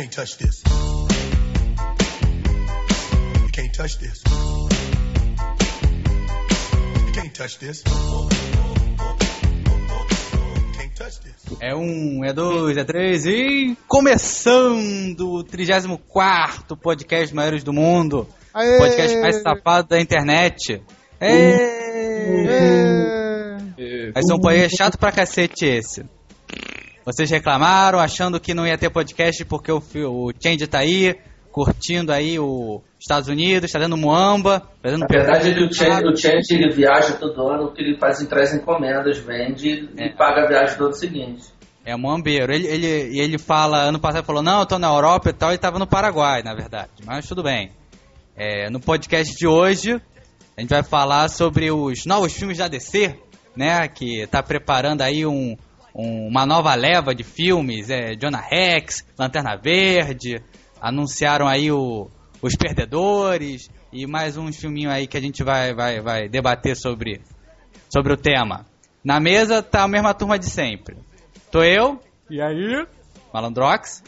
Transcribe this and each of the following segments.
can't touch this. You can't touch this. You can't touch this. É um, é dois, é três e. Começando o 34 podcast maiores do mundo. Aê! Podcast mais safado da internet. É. É. Vai ser um podcast chato pra cacete esse. Vocês reclamaram achando que não ia ter podcast porque o, o Change tá aí, curtindo aí os Estados Unidos, tá dando muamba, fazendo Na verdade, ele, o Change, o Change ele viaja todo ano, porque ele faz traz encomendas, vende É. e paga a viagem do ano seguinte. É muambeiro. Ele, ele, e ele fala, ano passado falou, não, eu tô na Europa e tal, e tava no Paraguai, na verdade. Mas tudo bem. É, no podcast de hoje, a gente vai falar sobre os novos filmes da DC, né? Que tá preparando aí um, um- uma nova leva de filmes. É, Jonah Rex, Lanterna Verde, anunciaram aí o, os Perdedores e mais uns filminhos aí que a gente vai, vai, vai debater sobre, sobre o tema. Na mesa tá a mesma turma de sempre. Tô eu, E aí? Malandrox.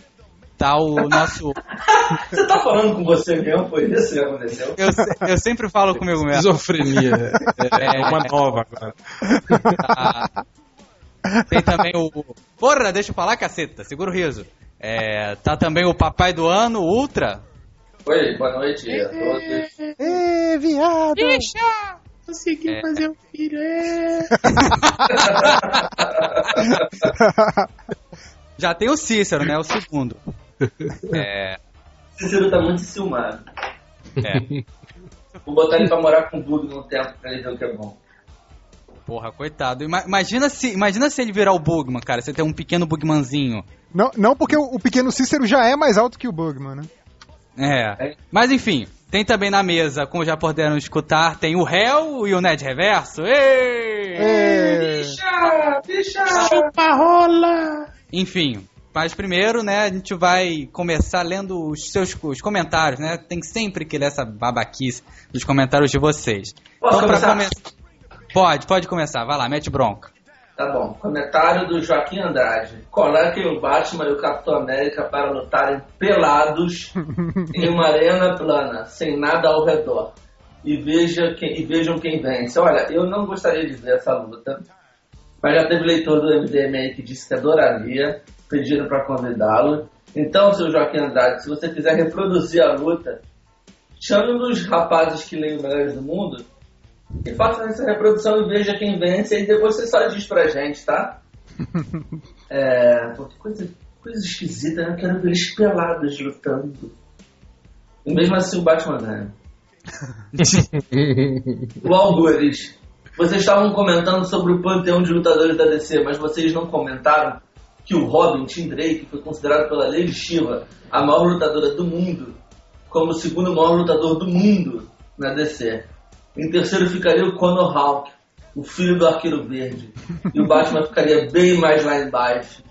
Tá o nosso. Você tá falando com você mesmo? Foi isso que aconteceu? Eu, eu sempre falo comigo mesmo. Esquizofrenia. É, é uma nova agora. Tá- Tem também o. Porra, deixa eu falar, caceta. Segura o riso. É, tá também o papai do ano, o Ultra. Oi, boa noite a todos. Ê, viado! Consegui É. fazer um filho, é. Já tem o Cícero, né? O segundo. É. Cícero tá muito ciumado. é. Vou botar ele pra morar com o Bug no tempo pra ele ver o que é bom. Porra, coitado. Ima- Imagina se, imagina se ele virar o Bugman, cara. Você tem um pequeno Bugmanzinho. Não, não porque o, o pequeno Cícero já é mais alto que o Bugman, né? É. Mas enfim, tem também na mesa, como já puderam escutar, tem o Hell e o Ned Reverso. Ê! É. Bicha! Bicha! Chupa rola! Enfim, mas primeiro, né, a gente vai começar lendo os seus os comentários, né? Tem sempre que ler essa babaquice dos comentários de vocês. Posso pra começar? Pode, pode começar. Vai lá, mete bronca. Tá bom. Comentário do Joaquim Andrade. Coloquem o Batman e o Capitão América para lutarem pelados em uma arena plana, sem nada ao redor. E, veja quem, e vejam quem vence. Olha, eu não gostaria de ver essa luta, mas já teve leitor do MDM aí que disse que adoraria, pediram para convidá-lo. Então, seu Joaquim Andrade, se você quiser reproduzir a luta, chame um dos rapazes que leem o Melhores do Mundo e faça essa reprodução e veja quem vence, e depois você só diz pra gente, tá? É, pô, que coisa, coisa esquisita, né? Eu quero ver eles pelados lutando. E mesmo assim o Batman ganha. o Algures, vocês estavam comentando sobre o panteão de lutadores da DC, mas vocês não comentaram que o Robin Tim Drake foi considerado pela Lady Shiva a maior lutadora do mundo, como o segundo maior lutador do mundo na DC. Em terceiro ficaria o Conor Hawk, o filho do Arqueiro Verde. E o Batman ficaria bem mais lá embaixo.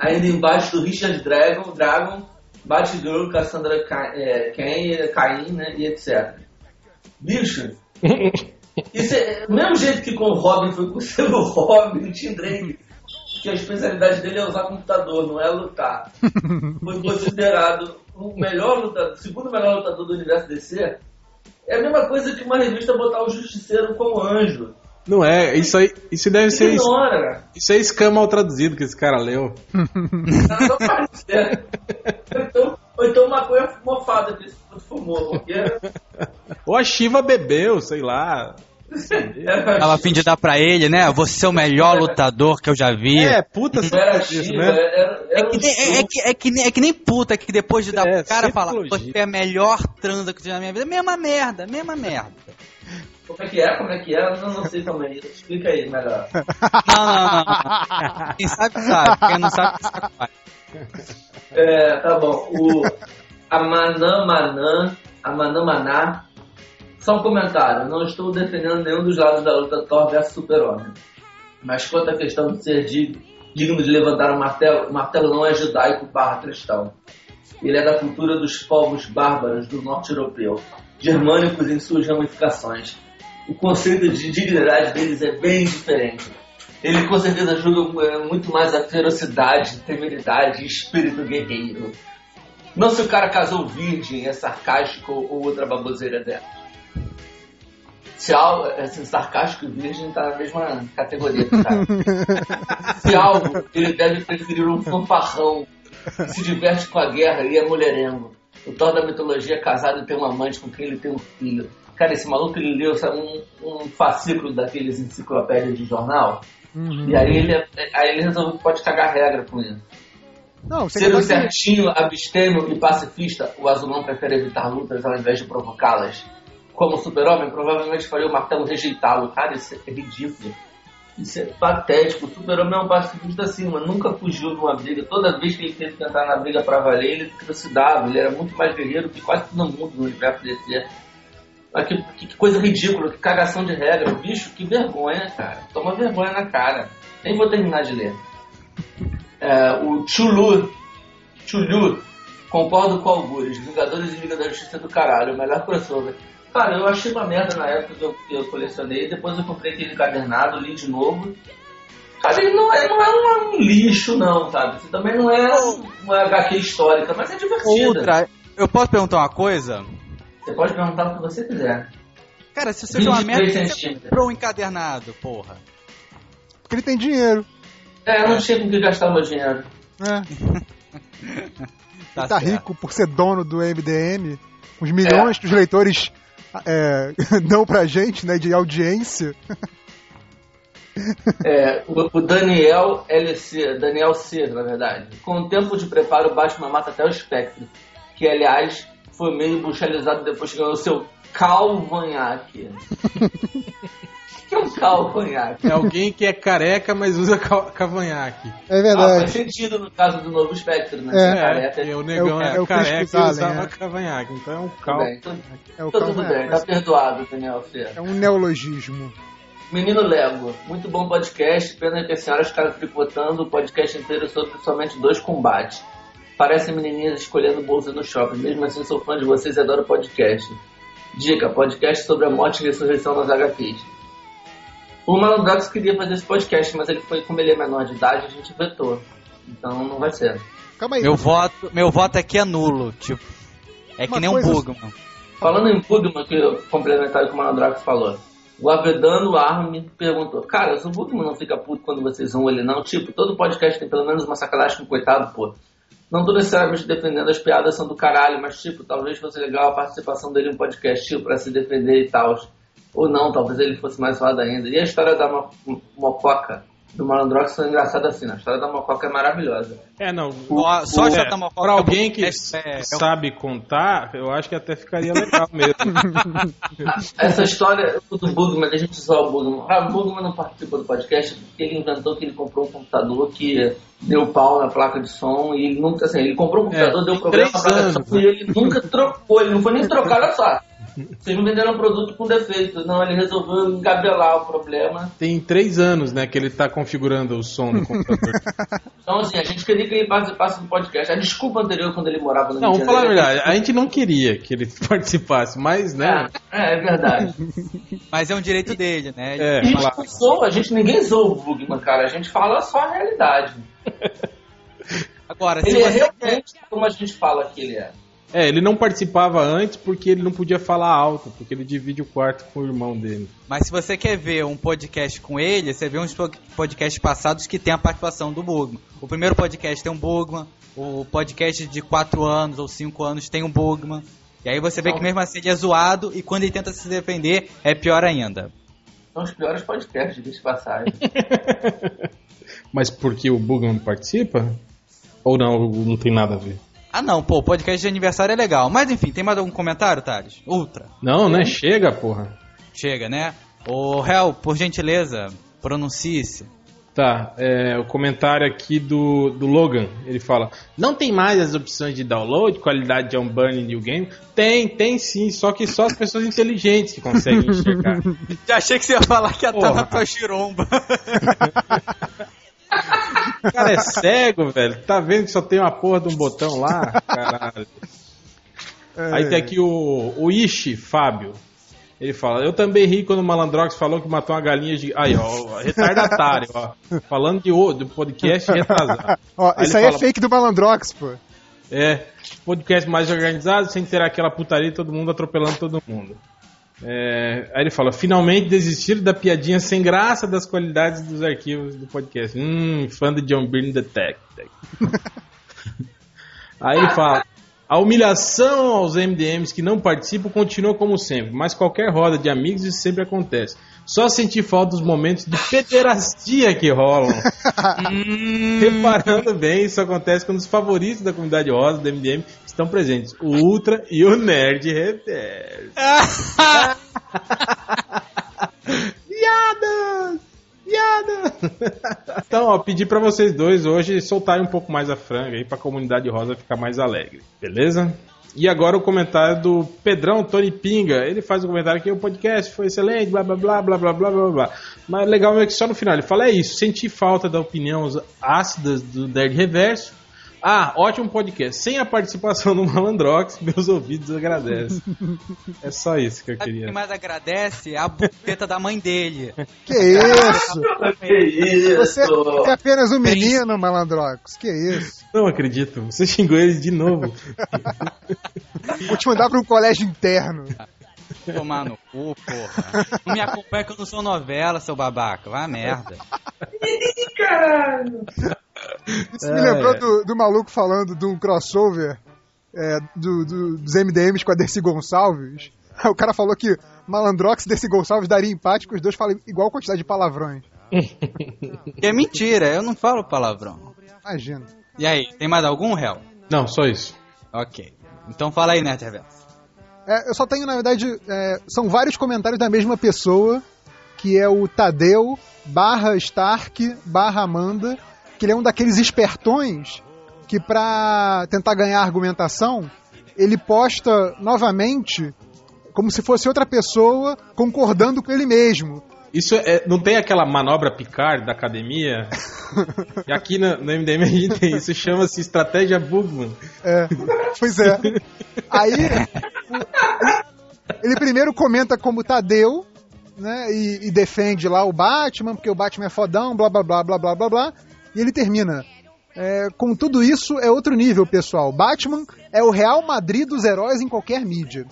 Ainda embaixo do Richard Dragon, Dragon Batgirl, Cassandra Ca- é, Cain, Cain né, e etc. Bicho, isso é o mesmo jeito que com o Robin foi com o seu Robin, o Tim Drake, que a especialidade dele é usar computador, não é lutar. Foi considerado o melhor lutador, o segundo melhor lutador do universo DC. É a mesma coisa que uma revista botar o Justiceiro como anjo. Não é, isso aí, isso deve ser. Ignora. Isso é escama mal traduzido que esse cara leu. Ser. Ou então, ou então maconha mofada que esse puto fumou, porque Ou a Shiva bebeu, sei lá. Tava a fim de dar pra ele, né? Você é o melhor lutador que eu já vi. É, puta, era isso, né? era, É que, nem, é, é que, é, que, nem- é que nem puta, que depois de dar É, pro cara elogio. você é a melhor transa que eu já vi na minha vida. Mesma merda, mesma merda. Como é que é? Como é que é? Eu não, não sei também. Explica aí melhor. Não, não, não. Quem sabe, sabe. Quem não sabe, sabe. É, tá bom. O Amanã Manã, Amanã Maná, só um comentário. Não estou defendendo nenhum dos lados da luta Thor vs Super-Homem. Mas quanto à questão de ser dig- digno de levantar o martelo, o martelo não é judaico barra cristão. Ele é da cultura dos povos bárbaros do norte europeu, germânicos em suas ramificações. O conceito de dignidade deles é bem diferente. Ele com certeza julga é, muito mais a ferocidade, temeridade e espírito guerreiro. Não se o cara casou virgem, é sarcástico ou outra baboseira dela. Se algo, assim, sarcástico e virgem tá na mesma categoria, cara. Se algo, ele deve preferir um fanfarrão que se diverte com a guerra e é mulherengo. O Thor da mitologia é casado e tem uma amante com quem ele tem um filho. Cara, esse maluco ele leu sabe, um, um fascículo daqueles enciclopédias de jornal. Uhum. E aí ele, aí ele resolveu que pode cagar regra com isso. Não, Sendo certinho, abstêmio e pacifista, o azulão prefere evitar lutas ao invés de provocá-las. Como super-homem, provavelmente faria o martelo rejeitá-lo. Cara, isso é ridículo. Isso é patético. O super-homem é um pacifista mas nunca fugiu de uma briga. Toda vez que ele teve que entrar na briga pra valer, ele trucidava. Ele era muito mais guerreiro que quase todo mundo no universo DC. Mas que, que- coisa ridícula, que cagação de regra. Bicho, que vergonha, cara. Toma vergonha na cara. Nem vou terminar de ler. É, o Chulu, Chulu, concordo com o Algures. Vingadores e da Justiça do caralho, o melhor crossover. Cara, eu achei uma merda na época que eu, que eu colecionei. Depois eu comprei aquele encadernado, li de novo. Cara, ele não é, não é um, um lixo, não, sabe? Isso também não é uma HQ histórica, mas é divertida. Outra, eu posso perguntar uma coisa? Você pode perguntar o que você quiser. Cara, se você viu uma 23 merda, você comprou um encadernado, porra. Porque ele tem dinheiro. É, eu não tinha com que gastar meu dinheiro. né? Tá, Ele tá rico por ser dono do MDM. Os milhões que os leitores é, dão pra gente, né? De audiência. É, o, Daniel LC, Daniel C, na verdade. Com o tempo de preparo, o Batman mata até o Spectre, que aliás foi meio bruxalizado depois que ganhou o seu calvanhaque. Que é um calvanhaque? É alguém que é careca, mas usa ca- cavanhaque. É Ah, verdade. faz sentido no caso do novo Spectre, né? É. Careca. e o negão É o- é, é o careca Chris e usava é. cavanhaque. Então é um Tudo cal. bem, tudo, É o tudo bem, calvanhaque. tá perdoado, Daniel. É um neologismo. Menino Lego, muito bom podcast. Pena que a senhora está tricotando o podcast inteiro sobre somente dois combates. Parecem menininhas escolhendo bolsa no shopping. Mesmo assim, sou fã de vocês e adoro podcast. Dica: podcast sobre a morte e ressurreição nas HQs. O Malandrax queria fazer esse podcast, mas ele foi, como ele é menor de idade, a gente vetou. Então não vai ser. Calma aí. Meu voto, meu voto aqui é nulo, tipo. É que Uma nem um Bugman. Falando em Bugman, que eu complementar o que o Malandrax falou. O Avedano Arme perguntou: Cara, o Bugman não fica puto quando vocês vão ele não? Tipo, todo podcast tem pelo menos uma sacanagem com coitado, pô. Não tô necessariamente defendendo, as piadas são do caralho, mas tipo, talvez fosse legal a participação dele em um podcast, tipo, pra se defender e tal. Ou não, talvez ele fosse mais falado ainda. E a história da mo Mococa, do Malandrox, foi engraçada assim, né? A história da Mococa é maravilhosa. É, não. Ó, Só é, J. Mococa pra alguém que é- s- é- sabe contar, eu acho que até ficaria legal mesmo. Essa história do Bugman, a gente zoar o Bugman. Ah, o Bugman não participou do podcast porque ele inventou que ele comprou um computador que deu pau na placa de som e ele nunca, assim, ele comprou um computador, É, deu tem problema na placa de som e ele nunca trocou, ele não foi nem trocar, olha só. Vocês me venderam um produto com defeito. Não, ele resolveu engabelar o problema. Tem três anos, né, que ele tá configurando o som do computador. Então, assim, a gente queria que ele participasse do podcast. A desculpa anterior quando ele morava no Não, vamos falar a verdade, a gente não queria que ele participasse, mas, né, É, é verdade. Mas é um direito dele, né? É. A gente claro. não zoa, a gente ninguém zoa o Bugman, cara. A gente fala só a realidade. Agora, se Ele é você realmente como a gente fala que ele é. É, ele não participava antes porque ele não podia falar alto, porque ele divide o quarto com o irmão dele. Mas se você quer ver um podcast com ele, você vê uns po- podcasts passados que tem a participação do Bugman. O primeiro podcast tem um Bugman, o podcast de 4 anos ou 5 anos tem um Bugman. E aí você vê que mesmo assim ele é zoado e quando ele tenta se defender é pior ainda. São os piores podcasts, de passagem. Mas porque o Bugman participa? Ou não, não tem nada a ver? Ah não, pô, o podcast de aniversário é legal. Mas enfim, tem mais algum comentário, Thales? Ultra. Não, né? Chega, porra. Chega, né? Ô, Hel, por gentileza, pronuncie-se. Tá, é, o comentário aqui do, do Logan, ele fala, não tem mais as opções de download, qualidade de unburn new game? Tem, tem sim, só que só as pessoas inteligentes que conseguem enxergar. Já achei que você ia falar que ia estar Porra. na tua giromba. Cara é cego, velho, tá vendo que só tem uma porra de um botão lá? Caralho. É, Aí tem aqui o, o Ishi, Fábio. Ele fala, eu também ri quando o Malandrox falou que matou uma galinha de... Aí, ó, retardatário, ó. Falando de, do podcast retrasado. Ó, Aí isso aí é fala, fake do Malandrox, pô. É, podcast mais organizado, sem ter aquela putaria de todo mundo atropelando todo mundo. É, aí ele fala, finalmente desistiram da piadinha sem graça das qualidades dos arquivos do podcast. Hum, fã de John Byrne Detective. aí ele fala, a humilhação aos MDMs que não participam continua como sempre, mas qualquer roda de amigos isso sempre acontece. Só senti falta dos momentos de pederastia que rolam. Reparando bem, isso acontece quando os favoritos da comunidade rosa do MDM estão presentes. O Ultra e o Nerd Reverso. Piadas! Piadas! Então, ó, pedi pra vocês dois hoje soltarem um pouco mais a franga aí pra comunidade rosa ficar mais alegre, beleza? E agora o comentário do Pedrão Tony Pinga. Ele faz um comentário que o podcast foi excelente, blá blá blá blá blá blá blá blá. Mas legal é que só no final ele fala: é isso, senti falta da opinião ácidas do Nerd Reverso. Ah, ótimo podcast. Sem a participação do Malandrox, meus ouvidos agradecem. É só isso que eu Sabe queria. quem mais agradece? É a buceta da mãe dele. Que isso? Que isso? Você é apenas um menino, malandrox. Que isso? Não acredito. Você xingou ele de novo. Vou te mandar pra um colégio interno. Tomar no cu, porra. Não me acompanha que eu não sou novela, seu babaca. Vai merda. Caralho. Isso me lembrou do, do maluco falando de um crossover é, do- do- dos MDMs com a Dercy Gonçalves. O cara falou que Malandrox e Dercy Gonçalves daria empate, que os dois falam igual quantidade de palavrões. É mentira, eu não falo palavrão. Imagina. E aí, tem mais algum, réu? Não, só isso. Ok. Então fala aí, Nerd Reverso. É, eu só tenho, na verdade, é, são vários comentários da mesma pessoa, que é o Tadeu barra Stark barra Amanda, que ele é um daqueles espertões que pra tentar ganhar argumentação, ele posta novamente como se fosse outra pessoa concordando com ele mesmo. Isso é, não tem aquela manobra Picard da academia? e aqui no, no MDM a gente tem isso, chama-se estratégia Bugman. É, pois é. Aí, ele primeiro comenta como Tadeu, né, e, e defende lá o Batman, porque o Batman é fodão, blá blá blá blá blá blá blá. E ele termina. é, com tudo isso é outro nível, pessoal. Batman é o Real Madrid dos heróis em qualquer mídia.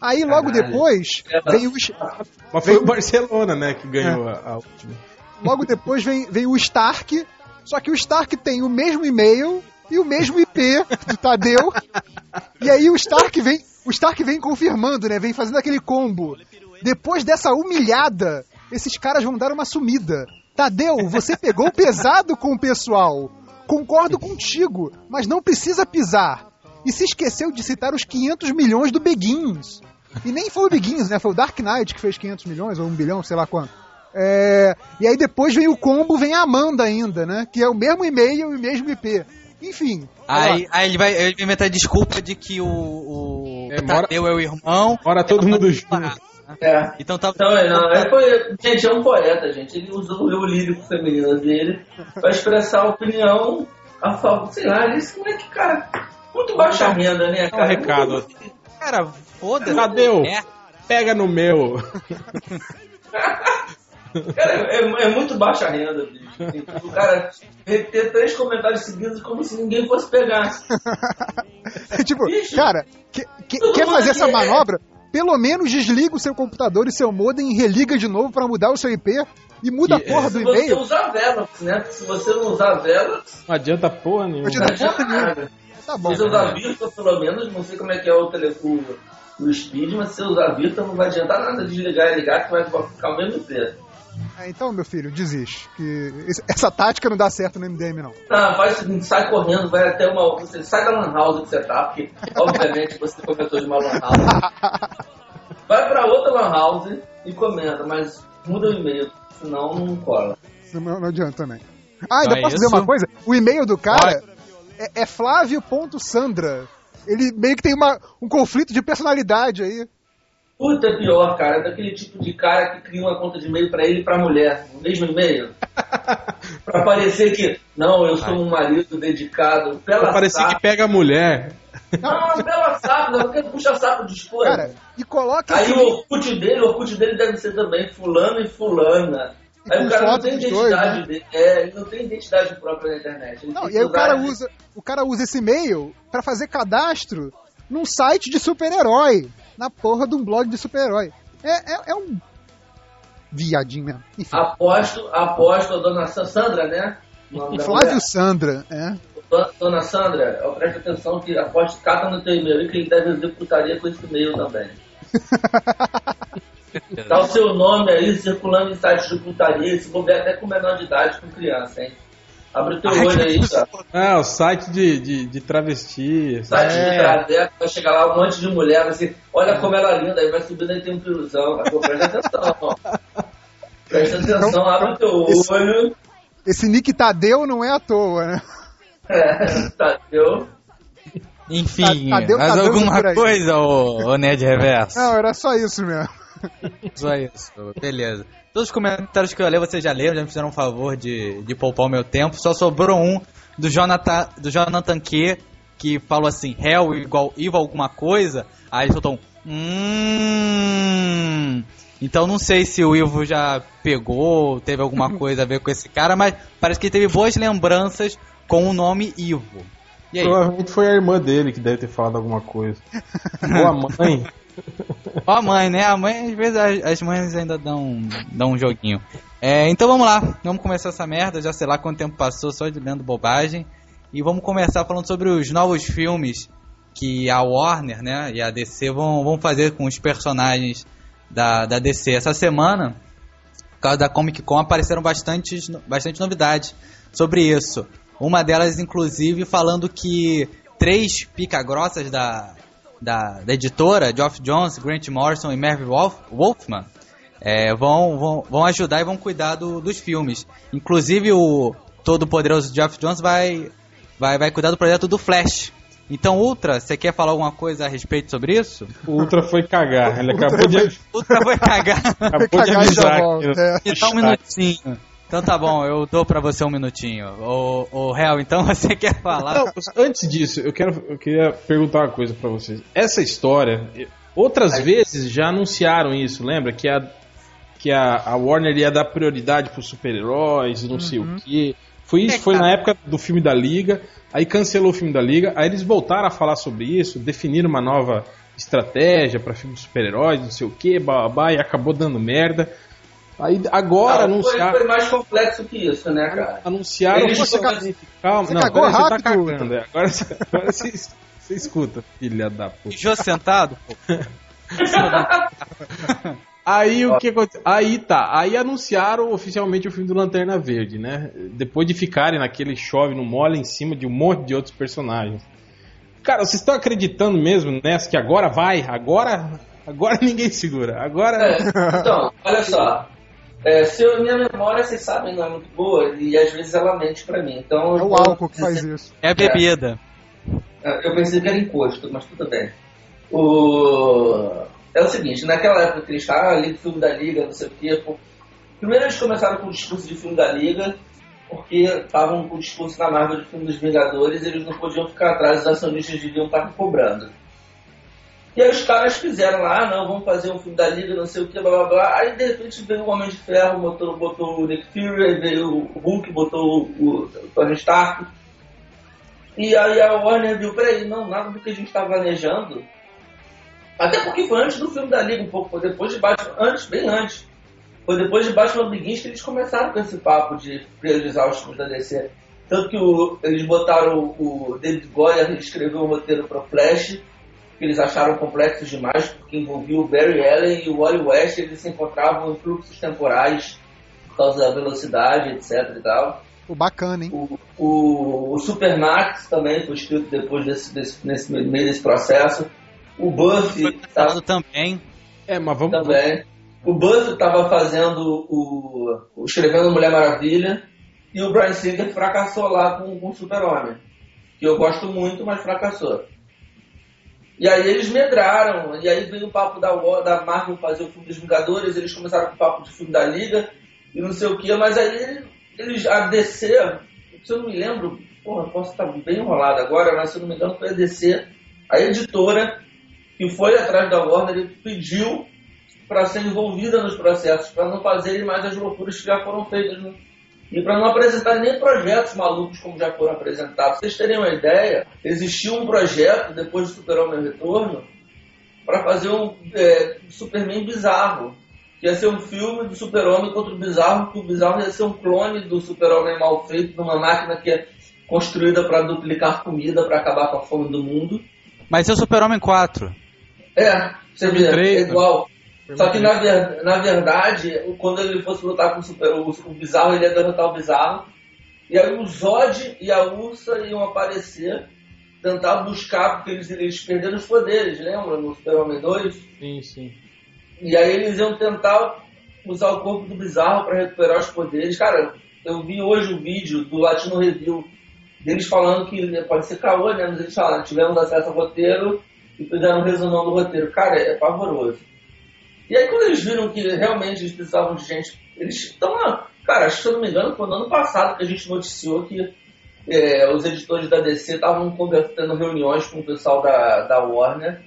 Aí logo Caralho. depois vem o, Mas foi o Barcelona, né, que ganhou a, a última. logo depois vem, vem o Stark, só que o Stark tem o mesmo e-mail e o mesmo IP do Tadeu. E aí o Stark vem, o Stark vem confirmando, né? Vem fazendo aquele combo. Depois dessa humilhada, esses caras vão dar uma sumida. Tadeu, você pegou pesado com o pessoal. Concordo contigo, mas não precisa pisar. E se esqueceu de citar os 500 milhões do Beguins. E nem foi o Beguins, né? Foi o Dark Knight que fez 500 milhões, ou um bilhão, sei lá quanto. É, e aí depois vem o combo, vem a Amanda ainda, né? Que é o mesmo e-mail e o mesmo IP. Enfim. Aí, aí ele, vai, ele vai inventar desculpa de que o, o É, mora- Tadeu é o irmão. Ora todo mundo junto. É. Então tá. Então, é, não, é, foi, gente, é um poeta, gente. Ele usou o eu lírico feminino dele pra expressar a opinião a favor. Sei lá, esse moleque, cara, muito baixa renda, né, Dá um cara? recado. Cara, foda-se. Tadeu, É. pega no meu. Cara, é, é muito baixa renda, bicho. O cara ter três comentários seguidos como se ninguém fosse pegar. tipo, Bicho. cara, que- que- quer fazer essa é- manobra? Pelo menos desliga o seu computador e seu modem e religa de novo pra mudar o seu IP e muda E, a porra do Se você e-mail. usar Velox, né? Porque se você não usar Velox, Não adianta porra nenhuma. Não adianta. adianta nada. Tá bom. Se você usar Virtua, pelo menos, não sei como é que é o telefone o Speed, mas se você usar Virtua não vai adiantar nada desligar e ligar, que vai ficar o mesmo preço. É, então, meu filho, desiste. Que essa tática não dá certo no MDM, não. Não, faz o seguinte, sai correndo, vai até uma. Você sai da Lan House que você tá, porque obviamente você comentou de uma Lan House. Vai pra outra Lan House e comenta, mas muda o e-mail, senão não cola. Não, não adianta também. Ah, ainda Então é posso dizer isso. uma coisa? O e-mail do cara é, é Flávio.sandra. Ele meio que tem uma, um conflito de personalidade aí. Puta é pior, cara, daquele tipo de cara que cria uma conta de e-mail pra ele e pra mulher, no mesmo e-mail. pra parecer que, não, eu sou um marido dedicado, pela Parecia saco. que pega a mulher. Não, pela saco, não, porque puxa saco de esposa. Cara, e coloca Aí esse o Orkut dele, o Orkut dele deve ser também fulano e fulana. Aí o cara não tem dos dois, identidade né? dele. É, ele não tem identidade própria na internet. Ele Não, tem e aí o cara usa, o cara usa esse e-mail pra fazer cadastro num site de super-herói, na porra de um blog de super-herói. É, é, é um viadinho mesmo. Enfim, Aposto, aposto a dona Sa- Sandra, né? O Flávio mulher. Sandra, é. Dona- Sandra, ó, presta atenção que aposto cata no teu e-mail e que ele deve fazer putaria com esse e-mail também. Tá o seu nome aí circulando em sites de putaria, se bobear até com menor de idade, com criança, hein? Abre o teu Ai, olho aí, cara. Ah, o site de, de, de travesti. Site É. de traveco, vai chegar lá um monte de mulher, vai ser, olha como ela é linda, aí vai subindo aí tem um piruzão. Pô, presta atenção, ó. Presta atenção, abre o teu Esse- olho. Esse Nick Tadeu não é à toa, né? É, tá, deu? Enfim, Tá- Tadeu- mais Tadeu alguma coisa, ô, ô Ned Reverso? Não, era só isso mesmo. Só isso, beleza. Todos os comentários que eu li vocês já leram, já me fizeram um favor de, de poupar o meu tempo. Só sobrou um do Jonathan, do Jonathan Q, que falou assim, Hell igual Evil alguma coisa. Aí soltou um hum. Então não sei se o Ivo já pegou, teve alguma coisa a ver com esse cara, mas parece que teve boas lembranças com o nome Ivo. Provavelmente foi a irmã dele que deve ter falado alguma coisa. Ou a mãe. Ó a mãe, né? A mãe, às vezes, as, mães ainda dão, dão um joguinho. É, então vamos lá, vamos começar essa merda. Já sei lá quanto tempo passou só de lendo bobagem. E vamos começar falando sobre os novos filmes que a Warner né, e a DC vão, vão fazer com os personagens da, da DC. Essa semana, por causa da Comic Con, apareceram bastantes, bastante novidades sobre isso. Uma delas, inclusive, falando que três pica-grossas da, da, da editora, Geoff Jones, Grant Morrison e Merv Wolf, Wolfman, é, vão, vão, vão ajudar e vão cuidar do- dos filmes. Inclusive, o todo-poderoso Geoff Jones vai, vai, vai cuidar do projeto do Flash. Então, Ultra, você quer falar alguma coisa a respeito sobre isso? O Ultra foi cagar. Ele acabou de, Ultra vai cagar. acabou de Cagar e já avisar. aqui é. dá um minutinho. Então tá bom, eu dou pra você um minutinho. O, o Hel, então você quer falar? Não, antes disso, eu, quero, eu queria perguntar uma coisa pra vocês. Essa história, outras vezes já anunciaram isso, lembra? Que a, que a, a Warner ia dar prioridade pros super-heróis, não sei o quê. Foi isso, É, foi na época do filme da Liga, aí cancelou o filme da Liga, aí eles voltaram a falar sobre isso, definiram uma nova estratégia pra filme de super-heróis, não sei o quê, babá, e acabou dando merda. Aí agora Não, foi, anunciaram. foi mais complexo que isso, né, cara? Anunciaram Eles- oficialmente. Calma, você não, cagou peraí, você tá rápido, cagando. é. Agora, você- agora você, você escuta, filha da puta. Mijou sentado? Pô. Aí o que aconteceu? Aí tá, aí anunciaram oficialmente o filme do Lanterna Verde, né? Depois de ficarem naquele chove no mole em cima de um monte de outros personagens. Cara, vocês estão acreditando mesmo nessa que agora vai? Agora, agora ninguém segura. Agora É, então, olha só. É, se eu, minha memória, vocês sabem, não é muito boa e às vezes ela mente pra mim. Então, É o álcool que faz isso. É a bebida. Eu pensei que era encosto, mas tudo bem. O... É o seguinte, naquela época que eles estavam ali, filme da Liga, não sei o quê. pô. Primeiro eles começaram com o discurso de filme da Liga, porque estavam com o discurso na Marvel de filme dos Vingadores e eles não podiam ficar atrás, os acionistas deviam estar cobrando. E aí os caras fizeram lá, ah, não, vamos fazer um filme da Liga, não sei o que, blá blá blá. Aí de repente veio o Homem de Ferro, botou, botou o Nick Fury, veio o Hulk, botou o, Tony Stark. E aí a Warner viu, peraí, não, nada do que a gente está planejando. Até porque foi antes do filme da Liga, um pouco, foi depois de Batman, antes, bem antes. Foi depois de Batman Begins que eles começaram com esse papo de priorizar os filmes da DC. Tanto que o- eles botaram o, o David Goyer, ele escreveu o roteiro para Flash, que eles acharam complexo demais, porque envolvia o Barry Allen e o Wally West, eles se encontravam em fluxos temporais por causa da velocidade, etc e tal. Pô, bacana, hein? O, o, o Supermax também foi escrito depois desse, desse, nesse meio desse processo. O Buffy Foi falado também. É, mas vamos. também. O Buffy estava fazendo o, o escrevendo Mulher Maravilha e o Brian Singer fracassou lá com, com o Super-Homem, que eu gosto muito, mas fracassou. E aí eles medraram, e aí veio o papo da, da Marvel fazer o filme dos Vingadores, eles começaram com o papo de filme da Liga e não sei o que, mas aí eles, a DC, se eu não me lembro, porra, posso estar bem enrolado agora, mas se eu não me engano foi a DC, a editora, que foi atrás da Warner e pediu para ser envolvida nos processos, para não fazerem mais as loucuras que já foram feitas. Né? E para não apresentar nem projetos malucos como já foram apresentados. Pra vocês terem uma ideia, existiu um projeto, depois do Super-Homem Retorno, para fazer um é, Superman bizarro. Que ia ser um filme do Super-Homem contra o Bizarro, que o Bizarro ia ser um clone do Super-Homem mal feito numa máquina que é construída para duplicar comida, para acabar com a fome do mundo. Mas e o Super-Homem 4? É, você vê, é igual. Só que na, ver- na verdade, quando ele fosse lutar com o, super, o, o Bizarro, ele ia derrotar o Bizarro. E aí o Zod e a Ursa iam aparecer, tentar buscar, porque eles, eles perderam os poderes, lembra? No Super-Homem 2. Sim, sim. E aí eles iam tentar usar o corpo do Bizarro para recuperar os poderes. Cara, eu vi hoje o vídeo do Latino Review deles falando que pode ser caô, né? Mas eles falaram, tivemos acesso ao roteiro e fizeram um resumão do roteiro. Cara, é pavoroso. E aí quando eles viram que realmente eles precisavam de gente, eles estão lá. Cara, acho que se eu não me engano, foi no ano passado que a gente noticiou que é, os editores da DC estavam conversando reuniões com o pessoal da, da Warner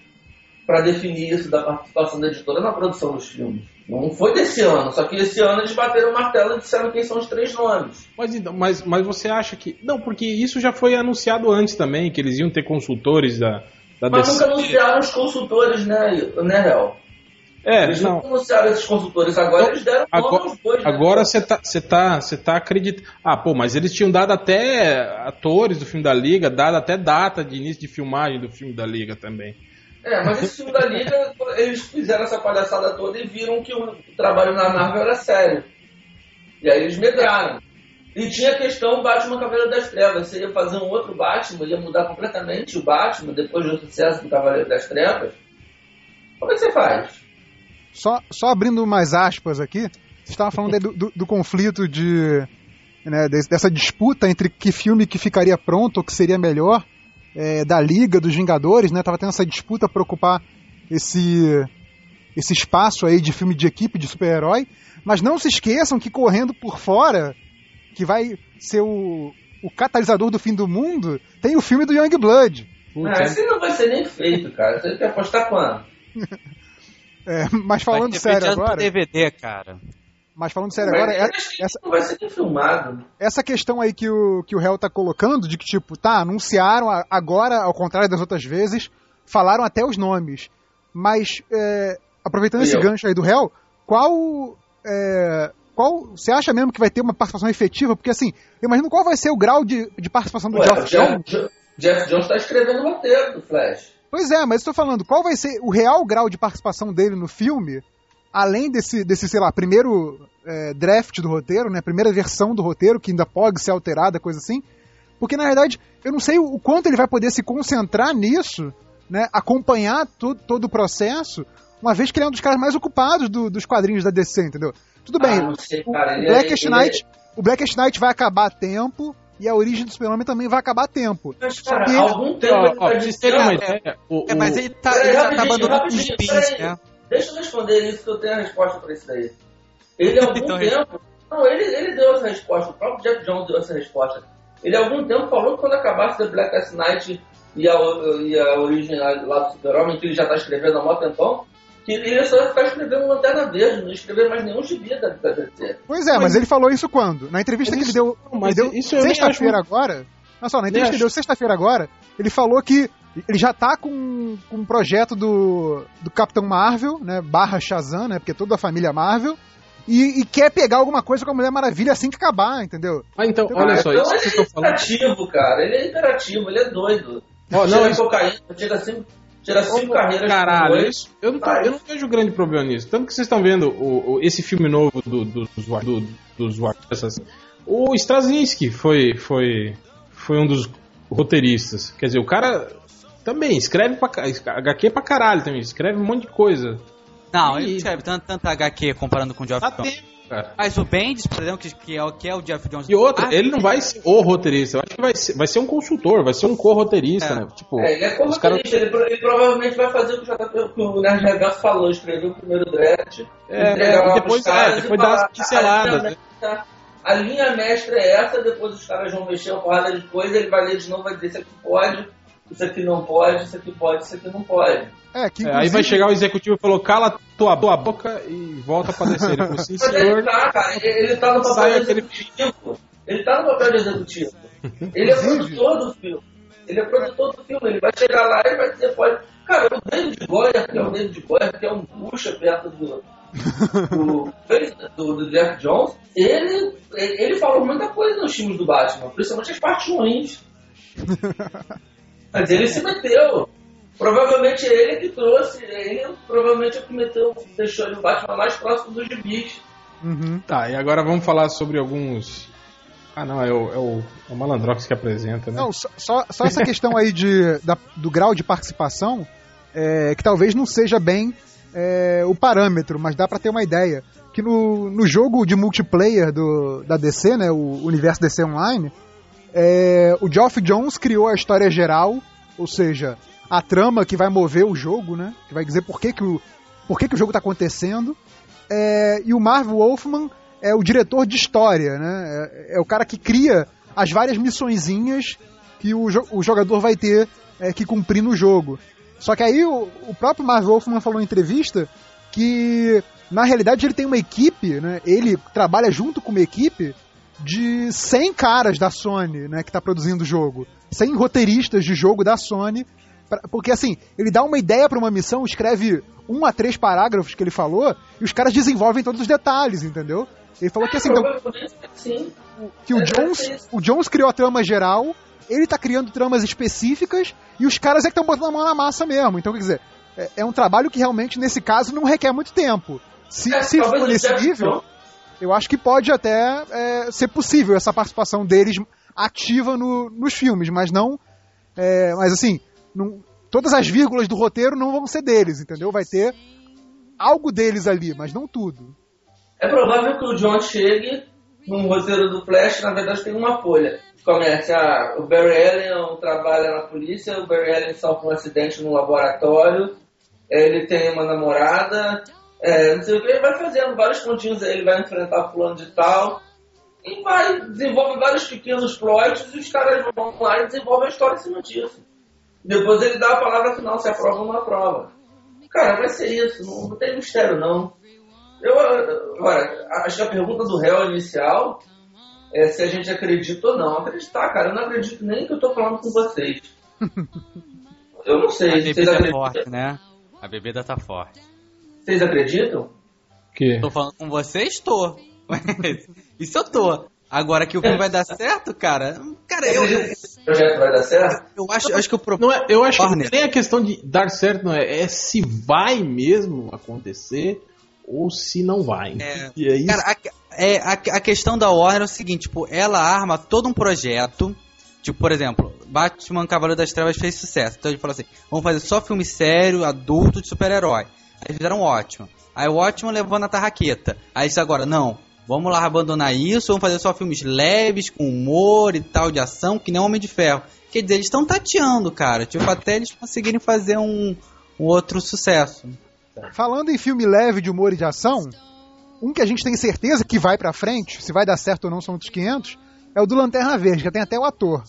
para definir isso da participação da editora na produção dos filmes. Não foi desse ano, só que esse ano eles bateram o martelo e disseram quem são os três nomes. Mas, então, mas, mas você acha que. Não, porque isso já foi anunciado antes também, que eles iam ter consultores da, da Mas DC. nunca anunciaram os consultores, né, né Real? É, Eles não. nunca anunciaram esses consultores, agora eles deram nome Agora, aos dois. né? agora você tá, você tá, você tá acreditando. Ah, pô, mas eles tinham dado até atores do filme da Liga, dado até data de início de filmagem do filme da Liga também. É, mas esse filme da Liga, eles fizeram essa palhaçada toda e viram que o trabalho na Marvel era sério. E aí eles medraram. E tinha a questão Batman Cavaleiro das Trevas. Você ia fazer um outro Batman, ia mudar completamente o Batman depois do sucesso do Cavaleiro das Trevas. Como é que você faz? Só, só abrindo mais aspas aqui, você estava falando aí do, do- do conflito de. né, dessa disputa entre que filme que ficaria pronto ou que seria melhor, é, da Liga, dos Vingadores, né? Tava tendo essa disputa para ocupar esse, esse espaço aí de filme de equipe, de super-herói. Mas não se esqueçam que correndo por fora, que vai ser o, o catalisador do fim do mundo, tem o filme do Young Blood. Ah, esse não vai ser nem feito, cara. Você quer apostar quanto? É, mas falando sério agora, DVD, cara. mas falando sério agora, é- essa, não vai ser filmado. essa questão aí que o, que o réu tá colocando, de que, tipo, tá, anunciaram agora, ao contrário das outras vezes, falaram até os nomes. Mas, é, aproveitando esse Eu. gancho aí do réu, qual. é, qual. Você acha mesmo que vai ter uma participação efetiva? Porque, assim, eu imagino qual vai ser o grau de, de participação do Ué, Geoff Jones. Jeff, Jeff Jones está escrevendo o roteiro do Flash. Pois é, mas estou falando, qual vai ser o real grau de participação dele no filme, além desse, desse sei lá, primeiro é, draft do roteiro, né, primeira versão do roteiro, que ainda pode ser alterada, coisa assim, porque na verdade eu não sei o, o quanto ele vai poder se concentrar nisso, né, acompanhar to, todo o processo, uma vez que ele é um dos caras mais ocupados do- dos quadrinhos da DC, entendeu? Tudo bem, Ah, sei, o, ele é- Blackest ele é- o Blackest Night vai acabar a tempo, e a origem do Super-Homem também vai acabar a tempo. Mas, cara, algum tempo Ó, ele ó, tá uma ideia, o, É, mas ele tá, ele já tá rapidinho, abandonando os pins, peraí. né? Deixa eu responder isso que eu tenho a resposta pra isso daí. Ele há algum Então, tempo. Não, ele, ele deu essa resposta, o próprio Jeff Jones deu essa resposta. Ele há algum tempo falou que quando acabasse The Blackest Night e a, e a origem lá do Super-Homem, que ele já tá escrevendo há mó tempão, que ele só ia ficar escrevendo Lanterna Verde, não ia escrever mais nenhum gibi da, da DC. Pois é, mas, ele falou isso quando? Na entrevista que ele Isso- deu, mas ele deu eu sexta-feira acho- agora. Olha só, na entrevista que ele deu sexta-feira agora, ele falou que ele já tá com, com um projeto do, do Capitão Marvel, né? Barra Shazam, né? Porque é toda a família Marvel. E, e quer pegar alguma coisa com a Mulher Maravilha assim que acabar, entendeu? Ah, então, Ah, olha só, então isso que ele vocês é estão falando. imperativo, cara. Ele é imperativo, ele é doido. Tira não, isso, cocaína, tira cinco, cinco carreiras Caralho, isso, eu, não tô- eu não vejo grande problema nisso. Tanto que vocês estão vendo o, o- esse filme novo do, do, do, dos War- essas- O Straczynski foi, foi, foi um dos roteiristas. Quer dizer, o cara também escreve pra, HQ pra caralho também, escreve um monte de coisa. Não, ele E- não escreve tanto, tanto HQ comparando com o Geoff Dá tempo, cara. Mas o Bendis, por exemplo, que, que é, o- que é o Jeff Jones. E outra, Ah, ele não vai ser o roteirista, eu acho que vai ser, vai ser um consultor, vai ser um co-roteirista, É. né? Tipo, É, ele é caras corroterista, ele, ele provavelmente vai fazer o que, o que o Nerd Reverso falou, escrever o primeiro draft, É, e depois- é, e depois dar umas pinceladas, A linha, né? mestra, a linha mestra é essa, depois os caras vão mexer uma porrada de coisa, ele vai ler de novo, vai dizer se aqui pode, isso aqui não pode, isso aqui pode, isso aqui não pode. É, que É, aí vai inclusive- chegar o executivo e falou: cala tua, tua boca e volta pra descer. Ele falou: sim, Mas ele senhor. tá, cara, ele, tá no papel Sai de aquele- executivo. Ele tá no papel de executivo. Ele é produtor do filme. Ele é produtor do filme. Ele vai chegar lá e vai dizer, pode. Cara, o David Goyer, que é o David Goyer, que é um bucha perto do. do, do, do Jeff Jones, ele, ele ele falou muita coisa nos filmes do Batman, principalmente as partes ruins. Mas ele se meteu. Provavelmente ele que trouxe, ele provavelmente é que meteu, deixou ele o Batman mais próximo dos gibis. Uhum. Tá, e agora vamos falar sobre alguns. Ah, não, é o, é o, é o Malandrox que apresenta, né? Não, só, só, só essa questão aí de, da- do grau de participação, é, que talvez não seja bem é, o parâmetro, mas dá pra ter uma ideia. Que no, no jogo de multiplayer do, da DC, né, o universo DC Online, é, o Geoff Jones criou a história geral, ou seja, a trama que vai mover o jogo, né, que vai dizer por que, que, o, por que, que o jogo tá acontecendo. É, e o Marv Wolfman é o diretor de história, né? É, é o cara que cria as várias missõezinhas que o, jo- o jogador vai ter é, que cumprir no jogo. Só que aí o, o próprio Marv Wolfman falou em entrevista que na realidade ele tem uma equipe, né? Ele trabalha junto com uma equipe de 100 caras da Sony, né, que tá produzindo o jogo. 100 roteiristas de jogo da Sony. Pra- porque assim, ele dá uma ideia pra uma missão, escreve um a três parágrafos que ele falou, e os caras desenvolvem todos os detalhes, entendeu? Ele falou que assim, então, sim. que o É, Jones, isso. o Jones criou a trama geral, ele tá criando tramas específicas e os caras é que estão botando a mão na massa mesmo. Então, quer dizer, é, é um trabalho que realmente, nesse caso, não requer muito tempo. Se, É, se for nesse nível, eu acho que pode até é, ser possível essa participação deles ativa no- nos filmes, mas não. é, mas assim, não- todas as vírgulas do roteiro não vão ser deles, entendeu? Vai ter algo deles ali, mas não tudo. É provável que o John chegue num roteiro do Flash, na verdade tem uma folha. Comece, ah, o Barry Allen trabalha na polícia, o Barry Allen sofre um acidente no laboratório, ele tem uma namorada, eh, não sei o que, ele vai fazendo vários pontinhos aí, ele vai enfrentar fulano de tal, e vai, desenvolve vários pequenos plots e os caras vão lá e desenvolvem a história em cima disso. Depois ele dá a palavra final, se aprova ou não aprova. Cara, vai ser isso, não, não tem mistério não. Eu, agora, acho que a pergunta do réu inicial é se a gente acredita ou não. Acreditar, cara, eu não acredito nem que eu tô falando com vocês. Eu não sei, A vocês bebida é acreditam? forte, né? A bebida tá forte. Vocês acreditam? Que? Tô falando com vocês, tô. Isso eu tô. Agora que o filme vai dar certo, cara. Cara, eu, eu, Acredita que esse projeto vai dar certo? eu acho, eu acho que o propósito. Não é, eu acho que Warner. nem a questão de dar certo, não é. É se vai mesmo acontecer ou se não vai. É. E aí, Cara, a, é, a, a questão da Warner é o seguinte, tipo, ela arma todo um projeto. Tipo, por exemplo, Batman Cavaleiro das Trevas fez sucesso. Então ele falou assim: vamos fazer só filme sério, adulto, de super-herói. Aí fizeram ótimo. Aí o ótimo levou na tarraqueta. Aí disse agora, não, vamos lá abandonar isso, vamos fazer só filmes leves, com humor e tal, de ação, que nem Homem de Ferro. Quer dizer, eles estão tateando, cara. Tipo, até eles conseguirem fazer um, um outro sucesso. Falando em filme leve de humor e de ação, um que a gente tem certeza que vai pra frente, se vai dar certo ou não são outros 500, é o do Lanterna Verde, já tem até o ator.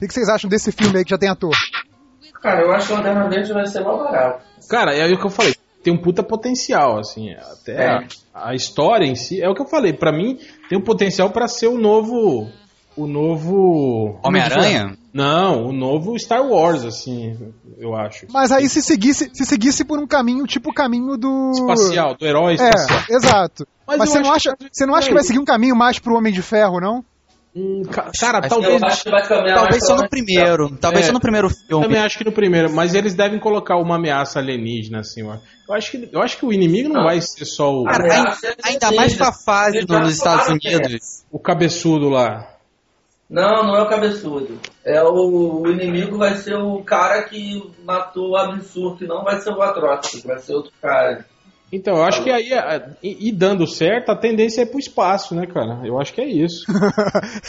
O que vocês acham desse filme aí que já tem ator? Cara, eu acho que o Lanterna Verde vai ser mais barato. cara, é o que eu falei. Tem um puta potencial, assim. Até É. a, a história em si. É o que eu falei. Pra mim, tem um potencial pra ser o novo. O novo. Homem-Aranha? Não, o novo Star Wars, assim, eu acho. Mas aí se seguisse, se seguisse por um caminho tipo o caminho do. Espacial, do herói É, espacial. exato. Mas Mas, você, acho não que- acha, você não acha que vai seguir um caminho mais pro Homem de Ferro, não? Hum, ca- cara, Acho que talvez. Eu acho que vai caminhar Talvez só no primeiro. Talvez É. só no primeiro Eu filme. também acho que no primeiro, mas eles devem colocar uma ameaça alienígena, assim, ó. Eu acho que, eu acho que o inimigo não Não. vai ser só o, Cara, ainda, é ainda mais pra fase no- já nos Estados é. Unidos. o cabeçudo lá. Não, não é o cabeçudo. É o, o inimigo vai ser o cara que matou o Absurdo, que não vai ser o Atrocity, vai ser outro cara. Então, eu acho que aí, e, e dando certo, a tendência é pro espaço, né, cara? Eu acho que é isso.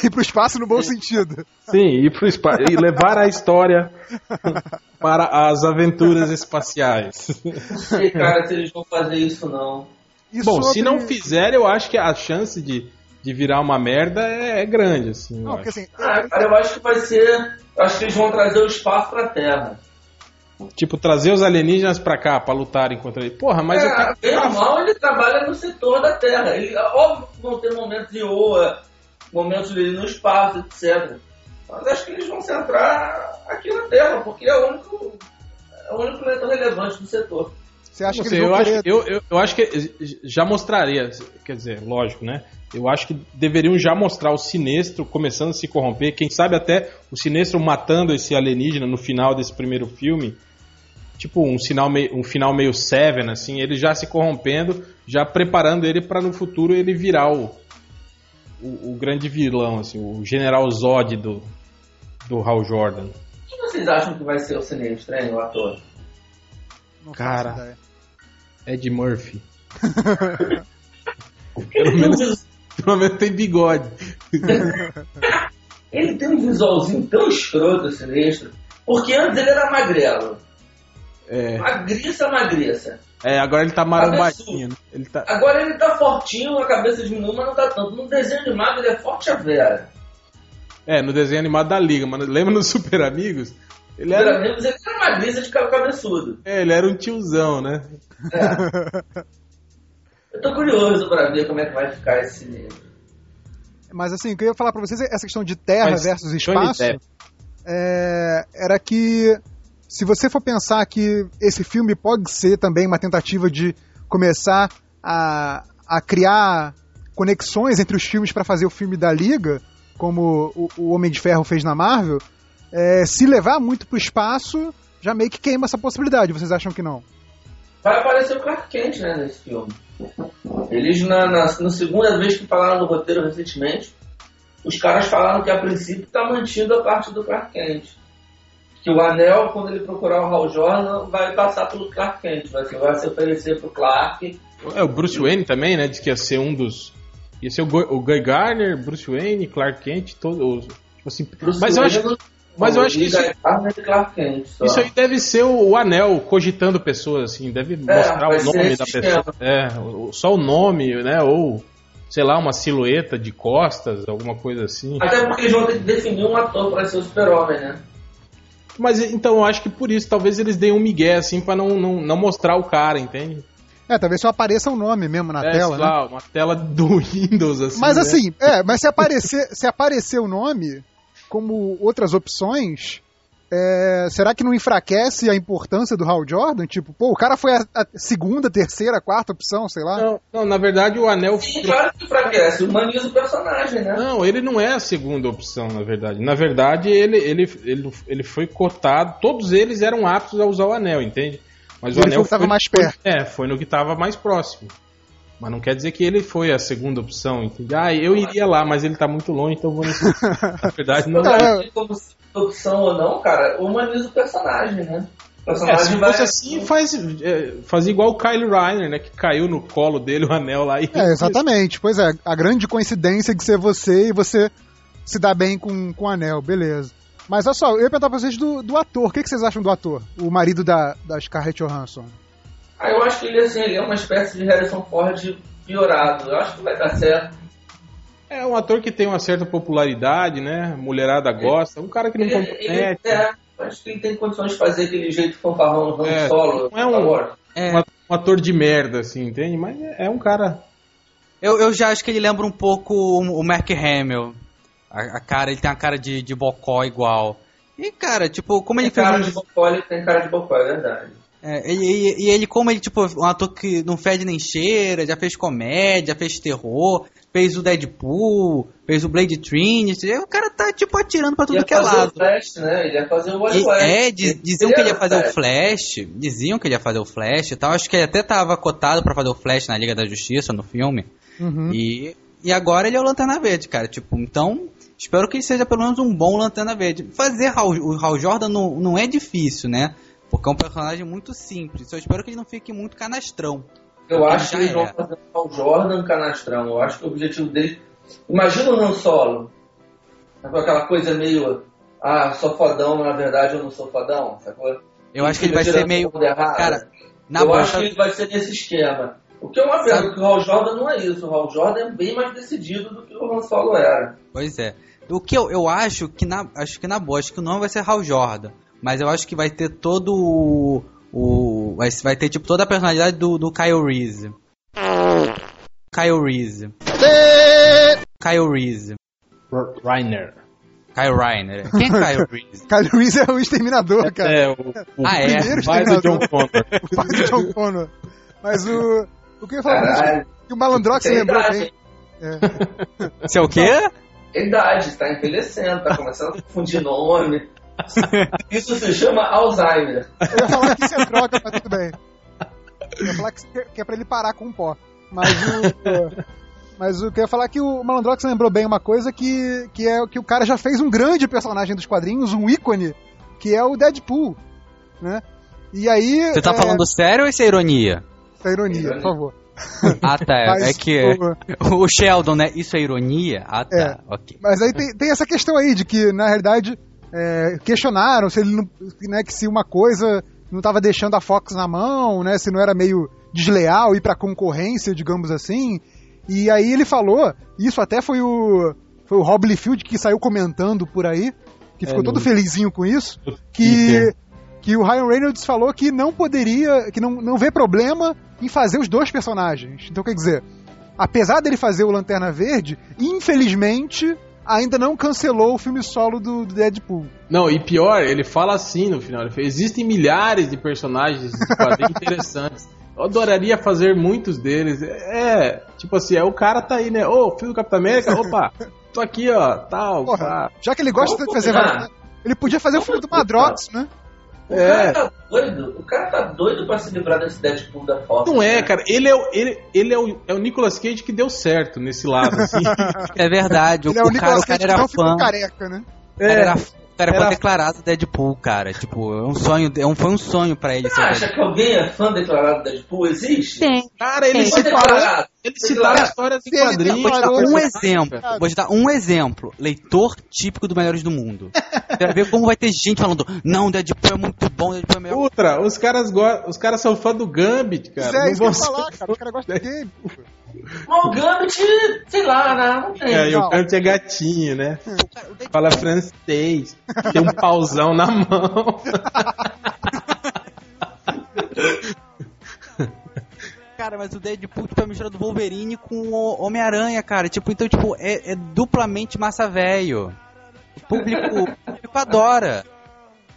Ir pro espaço no bom sentido. Sim, ir pro espaço. E levar a história para as aventuras espaciais. Não sei, cara, se eles vão fazer isso não. E Bom, se sobre- não fizer, eu acho que a chance de, de virar uma merda é, é grande, assim. eu Não, porque acho. assim, Ah, cara, eu acho que vai ser. eu Acho que eles vão trazer o espaço pra Terra. Tipo, trazer os alienígenas pra cá pra lutarem contra ele. Porra, mas é, o cara. bem ou mal, ele trabalha no setor da Terra. Ele, óbvio que vão ter momentos de oa, momentos dele no espaço, etc. Mas acho que eles vão centrar aqui na Terra, porque é o único, é o único planeta relevante do setor. você acha Não que sei, eu, acho, eu, eu, eu acho que já mostraria, quer dizer, lógico, né? Eu acho que deveriam já mostrar o Sinestro começando a se corromper. Quem sabe até o Sinestro matando esse alienígena no final desse primeiro filme. Tipo, um, sinal meio, um final meio Seven, assim. Ele já se corrompendo, já preparando ele para no futuro ele virar o, o, o grande vilão, assim. O General Zod do, do Hal Jordan. O que vocês acham que vai ser o Sinestro, hein, o ator? Não Cara. Ed Murphy. Ele tem, um vis- Pelo menos tem bigode. ele tem um visualzinho tão escroto, o Sinestro, porque antes ele era magrelo. É. Magriça, magriça. É, agora ele tá marombadinho. né? Ele tá... Agora ele tá fortinho, a cabeça diminuiu, mas não tá tanto. No desenho animado ele é forte a vera. É, no desenho animado da Liga, mas lembra no Super Amigos? Ele era, menos ele era magriça de cabeçudo. é, ele era um tiozão, né? É. Eu tô curioso pra ver como é que vai ficar esse. Mas assim, o que eu ia falar pra vocês é essa questão de terra Mas versus espaço. É, era que se você for pensar que esse filme pode ser também uma tentativa de começar a, a criar conexões entre os filmes para fazer o filme da Liga, como o, o Homem de Ferro fez na Marvel, é, se levar muito pro espaço, já meio que queima essa possibilidade. Vocês acham que não? Vai aparecer o Clark Kent, né, nesse filme. Eles, na, na, na segunda vez que falaram no roteiro recentemente, os caras falaram que a princípio tá mantido a parte do Clark Kent. Que o anel, quando ele procurar o Hal Jordan, vai passar pelo Clark Kent. Vai, vai se oferecer pro Clark. É, o Bruce Wayne também, né? Disse que ia ser um dos. Ia ser o, Go- o Guy Garner, Bruce Wayne, Clark Kent, todos. os- Tipo assim. Bruce Mas eu acho, Wayne, mas eu acho que isso- Kent. isso aí deve ser o, o anel cogitando pessoas, assim. Deve mostrar vai o nome da pessoa. É, só o nome, né? Ou, sei lá, uma silhueta de costas, alguma coisa assim. Até porque eles vão ter que definir um ator para ser o super-homem, né? Mas então eu acho que por isso, talvez eles deem um migué, assim, pra não, não, não mostrar o cara, entende? É, talvez só apareça o nome mesmo na é, tela, sei né? lá, uma tela do Windows, assim. Mas né? assim, é, mas se aparecer, se aparecer o nome como outras opções, é, será que não enfraquece a importância do Hal Jordan? Tipo, pô, o cara foi a, a segunda, terceira, quarta opção, sei lá. Não, não, na verdade o anel. Sim, claro que enfraquece. Humaniza o personagem, né? Não, ele não é a segunda opção, na verdade. Na verdade, ele, ele, ele, ele foi cotado. Todos eles eram aptos a usar o anel, entende? Mas Ele foi o que tava mais perto. Foi, é, foi no que estava mais próximo. Mas não quer dizer que ele foi a segunda opção, entende? Ah, eu iria lá, mas ele tá muito longe, então eu vou nesse. Na verdade, não. Não, é- como se opção ou não, cara, humaniza o personagem, né? O É, personagem se vai. fosse assim, faz, é, faz igual o Kyle Reiner, né? Que caiu no colo dele o anel lá e. É, exatamente. Pois é, a grande coincidência de ser você e você se dar bem com, com o anel, beleza. Mas olha só, eu ia perguntar pra vocês do, do ator. O que, que vocês acham do ator? O marido da, da Scarlett Johansson. Ah, eu acho que ele, assim, ele é uma espécie de Harrison Ford piorado. Eu acho que vai dar certo. É um ator que tem uma certa popularidade, né? Mulherada gosta. Um cara que não Ele, ele, compromete. é, acho que ele tem condições de fazer aquele jeito fanfarrão no É, Solo. não é um-. É, Um ator de merda, assim, entende? Mas é é um cara. eu, eu já acho que ele lembra um pouco o, Mark Hamill. A, a cara, ele tem uma cara de, de bocó igual. E, cara, tipo, como Tem ele fez cara um- de bocó, ele tem cara de bocó, é verdade. É, ele- e, e ele, como ele, tipo, um ator que não fede nem cheira, já fez comédia, fez terror, fez o Deadpool, fez o Blade Trinity, o cara tá, tipo, atirando pra tudo ia que é fazer lado. o Flash, né? Ele ia fazer o Wally E- West. é, diz- diziam que ele ia fazer o Flash. Flash, diziam que ele ia fazer o Flash e tal, acho que ele até tava cotado pra fazer o Flash na Liga da Justiça, no filme, Uhum. e, e agora ele é o Lanterna Verde, cara, tipo, então, espero que ele seja pelo menos um bom Lanterna Verde. Fazer Hal- o Hal Jordan não, não é difícil, né? Porque é um personagem muito simples. Eu espero que ele não fique muito canastrão. Eu acho que eles vão é. fazer o Jordan canastrão. Eu acho que o objetivo dele. Imagina o Han Solo. Com aquela coisa meio. Ah, sou fodão, na verdade eu não sou fodão, sacou? Eu acho que ele vai ser meio. Cara, na eu boa, acho que ele vai ser nesse esquema. O que é uma pena, porque o Hal Jordan não é isso. O Hal Jordan é bem mais decidido do que o Han Solo era. Pois é. O que eu, eu acho que na acho que na boa, acho que o nome vai ser Hal Jordan, mas eu acho que vai ter todo o, o vai, vai ter tipo toda a personalidade do, do Kyle Reese. Kyle Reese. Kyle Reese. Reiner. Kyle Reiner. Quem é Kyle Reese? Kyle Reese é o exterminador, cara. É, o, o Ah, é? pai do John. Connor. O pai do John Connor. Mas o. O que eu ia falar. Que o Malandrox Tem lembrou idade, bem. É. É o quê? É idade, tá envelhecendo, tá começando a confundir nome. Isso se chama Alzheimer. Eu ia falar que isso é droga, mas tudo bem. Eu ia falar que, que é pra ele parar com o pó. Mas o. Mas o que eu ia falar é que o Malandrox lembrou bem uma coisa que, que é que o cara já fez um grande personagem dos quadrinhos, um ícone, que é o Deadpool, né? E aí... Você tá é, falando sério ou isso é ironia? Isso é ironia, por favor. Ah, tá. Mas é que o- o Sheldon, né? Isso é ironia? Ah, tá. É. Ok. Mas aí tem, tem essa questão aí de que, na realidade, é, questionaram se ele não, né, que se uma coisa não estava deixando a Fox na mão, né, se não era meio desleal ir para concorrência, digamos assim. E aí ele falou, isso até foi o foi o Rob Liefeld que saiu comentando por aí, que É, ficou todo no- felizinho com isso, que que o Ryan Reynolds falou que não poderia, que não, não vê problema em fazer os dois personagens. Então quer dizer, apesar dele fazer o Lanterna Verde, infelizmente ainda não cancelou o filme solo do, Deadpool. Não, e pior, ele fala assim no final. Ele fala, Existem milhares de personagens de quadrinhos interessantes. Eu adoraria fazer muitos deles. É, tipo assim, é, o cara tá aí, né? Ô, filho do Capitão América, opa, tô aqui, ó, tal, Porra, pá. já que ele gosta Vamos de fazer ele podia fazer o filme do Madrox, né? O É. cara tá doido. O cara tá doido pra se livrar desse Deadpool da Fox. Não é, né? cara. Ele é o, ele, ele é o, é o Nicolas Cage que deu certo nesse lado, assim. É verdade. O, é o, o cara, Nicolas o cara era fã. careca, né? O cara era, cara era- foi declarado Deadpool, cara. Tipo, é um sonho, é um, foi um sonho pra ele Você acha Deadpool. que alguém é fã declarado do Deadpool? Existe? Tem. Cara, ele separou, declarado. ele citaram histórias em se quadrinhos. Vou te dar um cara. exemplo. Vou te dar um exemplo. Leitor típico do Melhores do Mundo. Você vai ver como vai ter gente falando: Não, Deadpool é muito bom, Deadpool é melhor. Outra, os caras, go- os caras são fã do Gambit, cara. Isso é Não isso que eu falar, cara. Os caras gostam de game. Mas o Gambit, sei lá, né? Não tem. É, e o Gambit é gatinho, né? Deadpool- Fala francês. Tem um pauzão na mão. Cara, mas o Deadpool tipo, é a mistura do Wolverine com o Homem-Aranha, cara. Tipo, então, tipo, é, é duplamente massa velho. O público, o público adora.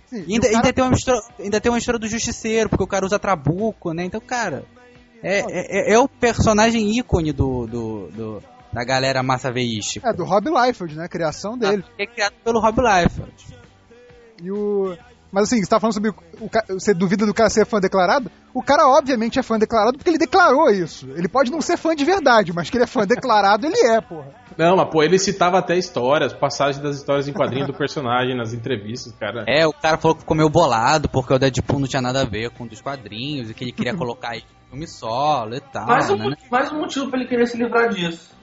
Sim, E ainda, o cara- ainda, tem uma mistura, ainda tem uma mistura do Justiceiro, porque o cara usa trabuco, né? Então, cara, é, é, é o personagem ícone do, do, do- da galera massa veística. É, do Rob Liefeld, né? A criação dele. É criado pelo Rob Liefeld. E o... Mas assim, você tá falando sobre o ca- você duvida do cara ser fã declarado? O cara obviamente é fã declarado porque ele declarou isso. Ele pode não ser fã de verdade, mas que ele é fã declarado, ele é, porra. Não, mas pô, ele citava até histórias, passagens das histórias em quadrinho do personagem nas entrevistas, cara. É, o cara falou que ficou meio bolado porque o Deadpool não tinha nada a ver com um dos quadrinhos e que ele queria colocar filme solo e tal. Mais um, né? mais um motivo pra ele querer se livrar disso.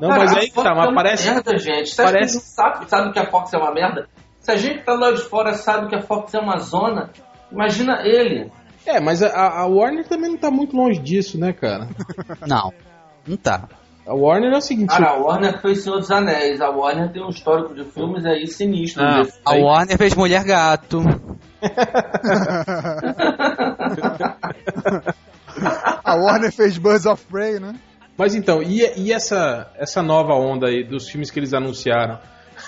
Não, mas Cara, aí a que tá, é mas uma parece. merda, gente. Você parece- sabe, sabe que a Fox é uma merda? Se a gente tá lá de fora sabe que a Fox é uma zona, imagina ele. É, mas a, a Warner também não tá muito longe disso, né, cara? Não, não tá. A Warner é o seguinte. Cara, a Warner fez Senhor dos Anéis. A Warner tem um histórico de filmes aí sinistro. Ah, desse. A Warner fez Mulher Gato. A Warner fez Birds of Prey, né? Mas então, e, e essa, essa nova onda aí dos filmes que eles anunciaram?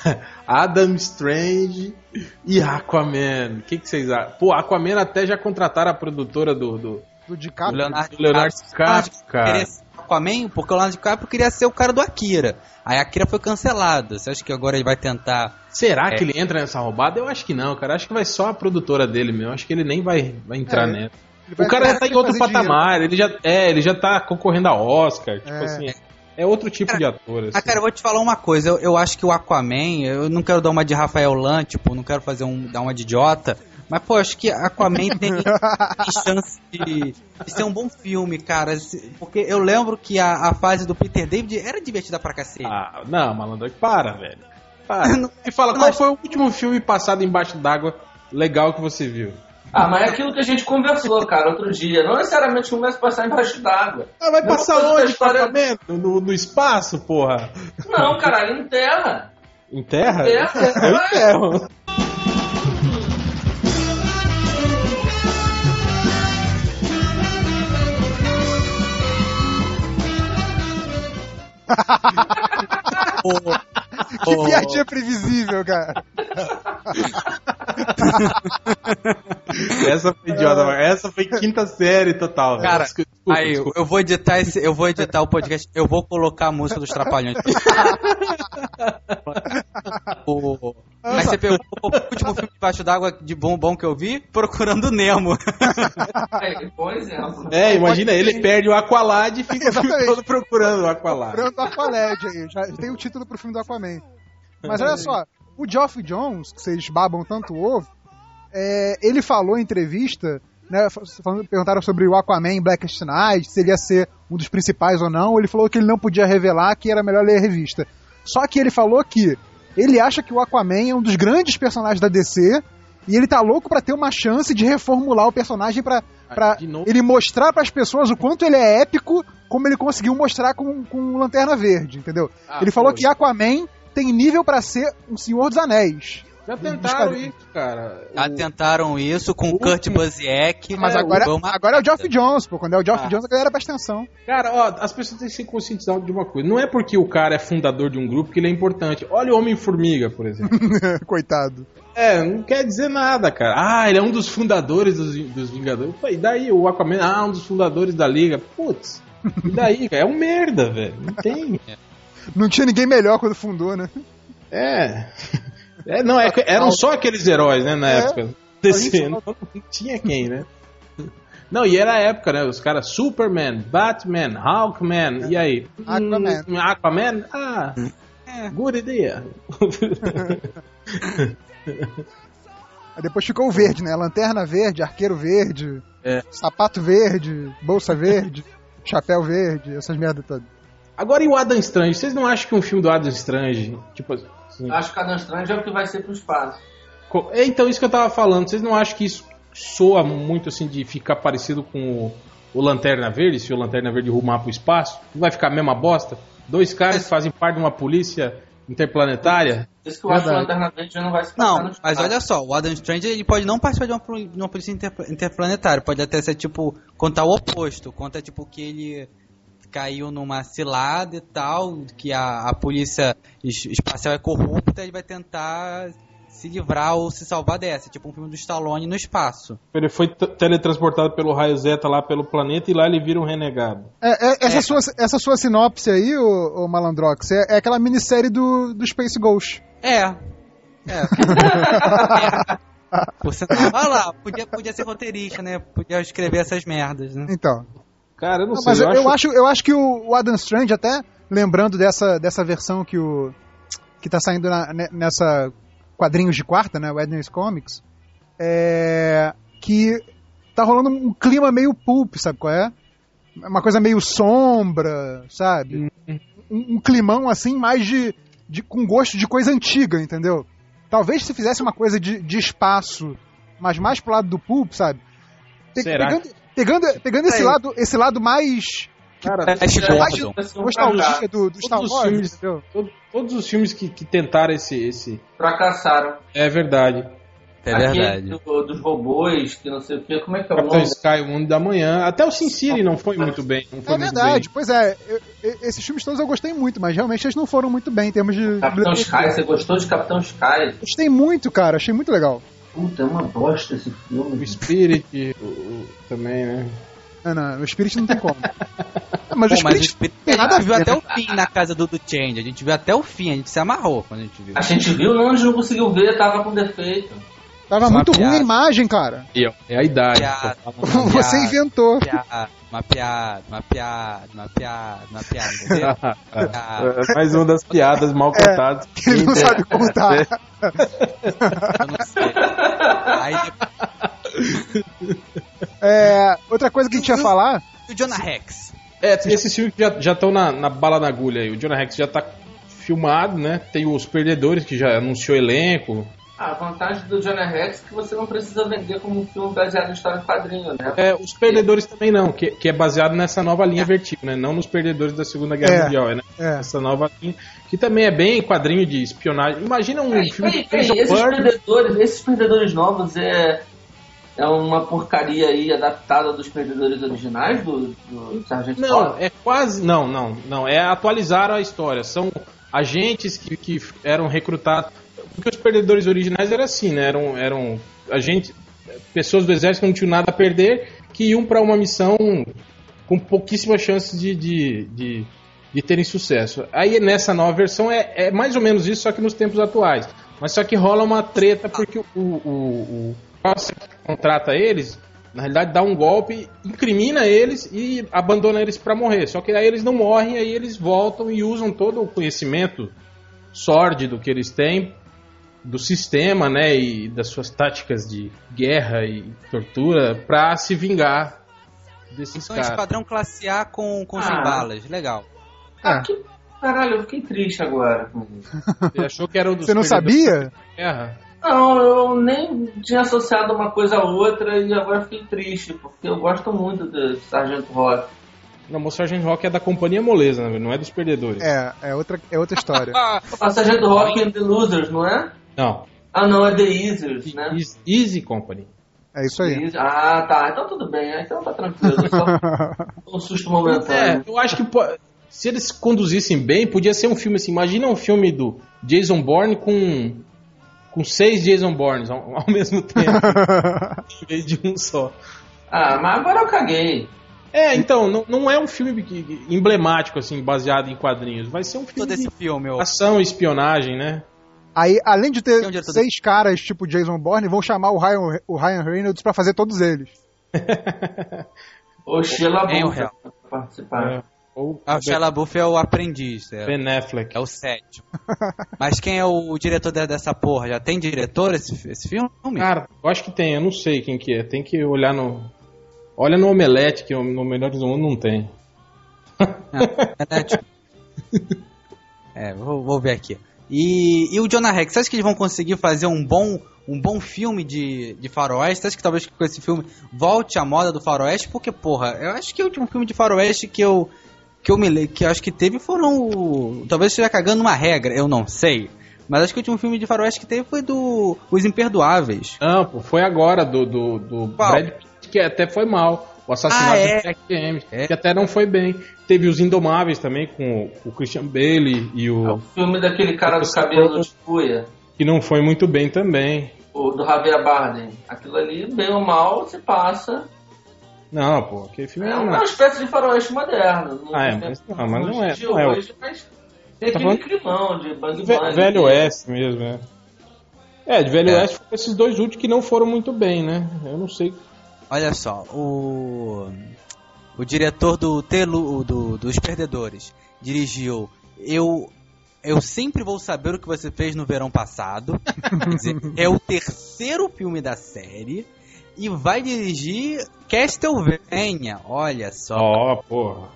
Adam Strange e Aquaman. O que, que vocês acham? Pô, Aquaman até já contrataram a produtora do, do, Do DiCaprio. Leonardo, do Leonardo DiCaprio, cara. Aquaman porque o Leonardo DiCaprio queria ser o cara do Akira. Aí a Akira foi cancelada. Você acha que agora ele vai tentar... Será É. que ele entra nessa roubada? Eu acho que não, cara. Acho que vai só a produtora dele mesmo. Acho que ele nem vai, vai entrar É, nessa. Vai O cara já tá em outro dinheiro. patamar. Ele já, é, ele já tá concorrendo a Oscar. Tipo É. assim, é outro tipo de ator. Assim. Ah, cara, eu vou te falar uma coisa. Eu, eu acho que o Aquaman, eu não quero dar uma de Rafael Lan, tipo, não quero fazer um, dar uma de idiota. Mas, pô, acho que Aquaman tem, tem chance de, de ser um bom filme, cara. Porque eu lembro que a, a fase do Peter David era divertida pra cacete. Ah, não, malandro, para, velho. Para. Não- E fala, qual foi o último filme passado embaixo d'água legal que você viu? Ah, mas é aquilo que a gente conversou, cara, outro dia. Não necessariamente um vai se passar embaixo d'água. Ah, vai passar onde? história-. No, no espaço, porra? Não, caralho, em terra. Em terra? Terra, Eu vai. enterro. Que piadinha previsível, cara. Essa foi idiota, mas essa foi quinta série total. Cara, Desculpa, aí, desculpa. eu vou editar esse, eu vou editar o podcast, eu vou colocar a música dos Trapalhões. o, aí você pegou o último filme debaixo d'água de bom bom que eu vi, Procurando Nemo. É, bom exemplo. É, imagina, ele perde o Aqualad e fica o filme Exatamente. todo procurando o Aqualad. Procurando o Aqualad aí. Já tem o título pro filme do Aquaman. Mas olha só, o Geoff Jones, que vocês babam tanto o ovo, é, ele falou em entrevista, né, falando- perguntaram sobre o Aquaman em Blackest Night, se ele ia ser um dos principais ou não, ele falou que ele não podia revelar, que era melhor ler a revista. Só que ele falou que ele acha que o Aquaman é um dos grandes personagens da DC, e ele tá louco pra ter uma chance de reformular o personagem De novo. ele mostrar pras pessoas o quanto ele é épico, como ele conseguiu mostrar com, com o Lanterna Verde, entendeu? Ah, ele falou pô, que Aquaman tem nível pra ser um Senhor dos Anéis. Já tentaram isso, cara. Já O- tentaram isso com o Kurt Busiek. Mas É, agora, agora é o Geoff Jones, pô. Quando é o Geoff Ah. Jones, a galera presta atenção. Cara, ó, as pessoas têm que se conscientizar de uma coisa. Não é porque o cara é fundador de um grupo que ele é importante. Olha o Homem-Formiga, por exemplo. Coitado. é, não quer dizer nada, cara. Ah, ele é um dos fundadores dos, dos Vingadores. Pô, e daí o Aquaman, ah, um dos fundadores da Liga. Putz, e daí, cara? É um merda, velho. Não tem. Não tinha ninguém melhor quando fundou, né? É. É, não, é, eram só aqueles heróis, né, na É. época. DC, não, não tinha quem, né? Não, e era a época, né? Os caras Superman, Batman, Hawkman, e aí? Aquaman. Hum, Aquaman? Ah, good idea. Depois ficou o verde, né? Lanterna verde, arqueiro verde, É. sapato verde, bolsa verde, chapéu verde, essas merdas todas. Agora e o Adam Strange? Vocês não acham que um filme do Adam Strange, tipo assim, Acho que a Dan Strange é o que vai ser pro espaço. é, então isso que eu tava falando, vocês não acham que isso soa muito assim de ficar parecido com o, o Lanterna Verde, se o Lanterna Verde rumar pro espaço? Não vai ficar a mesma bosta? Dois caras que fazem parte de uma polícia interplanetária? Isso que eu acho que o Verdade. Lanterna Verde já não vai se passar Não, no mas olha só, o Adam Strange ele pode não participar de uma, de uma polícia inter- interplanetária, pode até ser tipo, contar o oposto, conta tipo que ele caiu numa cilada e tal, que a, a polícia es- espacial é corrupta, ele vai tentar se livrar ou se salvar dessa, tipo um filme do Stallone no espaço. Ele foi teletransportado pelo raio Zeta lá pelo planeta e lá ele vira um renegado. É, é, essa, É. Sua, essa sua sinopse aí, ô, ô Malandrox, é, é aquela minissérie do, do Space Ghost. É. É. É. Sinal, olha lá, podia, podia ser roteirista, né? Podia escrever essas merdas, né? Então. Cara, eu não Não, sei. mas eu, eu, acho... acho, eu acho que o, Adam Strange, até lembrando dessa, dessa versão que o que tá saindo na- ne- nessa quadrinhos de quarta, né, o Edney's Comics, é, que tá rolando um clima meio pulp, sabe qual é? Uma coisa meio sombra, sabe? Um, um climão assim mais de, de com gosto de coisa antiga, entendeu? Talvez se fizesse uma coisa de, de espaço, mas mais pro lado do pulp, sabe? Será? Pegando, pegando, pegando esse lado, esse lado mais Cara, É, mais nostalgia fracasso. do, do Star Todos os Wars, filmes- entendeu? todo- todos os filmes que, que tentaram esse, esse. Fracassaram. É verdade. É Aquele verdade. do- dos robôs, que não sei o que, como é que é o Capitão nome? Sky, o Mundo da Manhã. Até o Sin City não foi muito bem. Não foi É muito verdade, pois é. eu- esses filmes todos eu gostei muito, mas realmente eles não foram muito bem em termos de. Capitão. Sky, você gostou de Capitão Sky? Gostei muito, cara, achei muito legal. Puta, é uma bosta esse bem. O filme. Spirit o- o- também, né? Ah, não, o Spirit não tem como. Mas Pô, o mas o Spirit Spirit, tem a nada a gente viu ver, até o fim na casa do, do Change. A gente viu até o fim, a gente se amarrou quando a gente viu. A gente viu, não, a gente não conseguiu ver, tava com defeito. Tava Uma muito ruim a imagem, cara. É a idade. Piada. Você piada. inventou. Piada, uma piada, uma piada, uma piada, uma piada? Piada. É mais uma das piadas mal contadas. Ele não sabe contar. Eu não sei. Aí É, outra coisa que a gente ia falar. o Jonah Rex. É, esses filmes que já estão na, na bala na agulha aí. O Jonah Rex já tá filmado, né? Tem os perdedores que já anunciou elenco. A vantagem do Johnny Rex é que você não precisa vender como um filme baseado em história em quadrinho, né? É, os perdedores também não, que, que é baseado nessa nova linha vertigo, né? Não nos perdedores da Segunda Guerra É, Mundial, é, né? é. Essa nova linha, que também é bem quadrinho de espionagem. Imagina um Peraí, filme peraí, Jason esses Bourne. perdedores, esses perdedores novos é, é uma porcaria aí adaptada dos perdedores originais do, do Sargento Não, Ford? é quase. Não, não, não. É atualizar a história. São agentes que, que eram recrutados. Porque os perdedores originais eram assim, né? Eram, eram agentes, pessoas do exército que não tinham nada a perder, que iam para uma missão com pouquíssimas chances de, de, de, de terem sucesso. Aí nessa nova versão é, é mais ou menos isso, só que nos tempos atuais. Mas só que rola uma treta porque o, o, o, que contrata eles, na realidade dá um golpe, incrimina eles e abandona eles para morrer. Só que aí eles não morrem, aí eles voltam e usam todo o conhecimento sórdido que eles têm do sistema, né, e das suas táticas de guerra e tortura para se vingar desses Então é caras. esquadrão classe A com, com Ah. 100 balas. Legal. Ah, que, caralho, eu fiquei triste agora. Você achou que era um dos Você não sabia? guerra? Não, eu nem tinha associado uma coisa a outra e agora fiquei triste, porque eu gosto muito do Sargento Rock. Não, o Sargent Rock é da Companhia Moleza, né, não é dos perdedores. É, é outra, é outra história. Ah, Sargento Rock and the Losers, não é? Não, Ah, não, é The Easers, né? Easy, Easy Company. É isso aí. Easy- Ah, tá. Então tudo bem. Então tá tranquilo. Só um susto É, momentâneo. eu acho que se eles conduzissem bem, podia ser um filme assim. Imagina um filme do Jason Bourne com, com seis Jason Bournes ao, ao mesmo tempo, em vez de um só. Ah, mas agora eu caguei. É, então, não, não é um filme emblemático, assim, baseado em quadrinhos. Vai ser um filme todo esse de filme, ô. ação e espionagem, né? Aí, além de ter um seis caras tipo Jason Bourne, vão chamar o Ryan, o Ryan Reynolds pra fazer todos eles. O Sheila o Buff participar. É. Ou Ah, o Shia é o aprendiz, é, Ben Affleck. é o sétimo. Mas quem é o diretor de- dessa porra? Já tem diretor esse, esse filme? Cara, eu acho que tem, eu não sei quem que é. Tem que olhar no. Olha no Omelete, que no Melhores do Mundo não tem. É, né, tipo- É, vou, vou ver aqui. E, e o Jonah Rex, você acha que eles vão conseguir fazer um bom, um bom filme de, de faroeste? Você acha que talvez com esse filme volte à moda do faroeste? Porque, porra, eu acho que o último filme de faroeste que eu, que eu me que eu acho que teve foram o... Talvez esteja cagando uma regra, eu não sei. Mas acho que o último filme de faroeste que teve foi do Os Imperdoáveis. Não, pô, foi agora do, do, do? Brad Pitt, que até foi mal. O assassinato Ah, é? do Jack James, É. que até não foi bem. Teve os Indomáveis também, com o, o Christian Bale e É o o. filme daquele cara do cabelo de cuia. que não foi muito bem também. O do Javier Bardem. Aquilo ali, bem ou mal, se passa. Não, pô, aquele filme É não. uma espécie de faroeste moderno. Ah, é, mas não, mas não é- de não é o- hoje, mas tem Tá aquele climão de bang Ve- bang. Velho Oeste mesmo, é. É, de Velho É. Oeste foram esses dois últimos que não foram muito bem, né? Eu não sei. Olha só, o o diretor do Telu do, dos Perdedores dirigiu Eu eu sempre vou saber o que você fez no verão passado. Quer dizer, é o terceiro filme da série e vai dirigir Castlevania. Olha só, Ó, porra.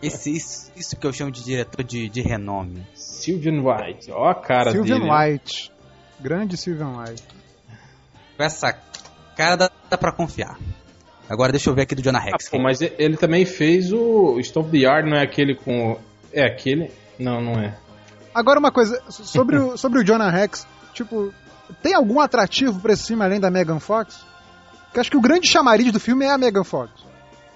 esse, isso, isso que eu chamo de diretor de, de renome. Sylvian White, ó a cara Sylvian dele. White. Grande Sylvian White. Com essa cara dá, dá pra confiar. Agora deixa eu ver aqui do Jonah Ah, Rex. pô, mas ele também fez o Stop the Yard, não é aquele com. o- É aquele? Não, não é. Agora uma coisa, sobre o, sobre o Jonah Rex, tipo, tem algum atrativo pra esse filme além da Megan Fox? Porque acho que o grande chamariz do filme é a Megan Fox.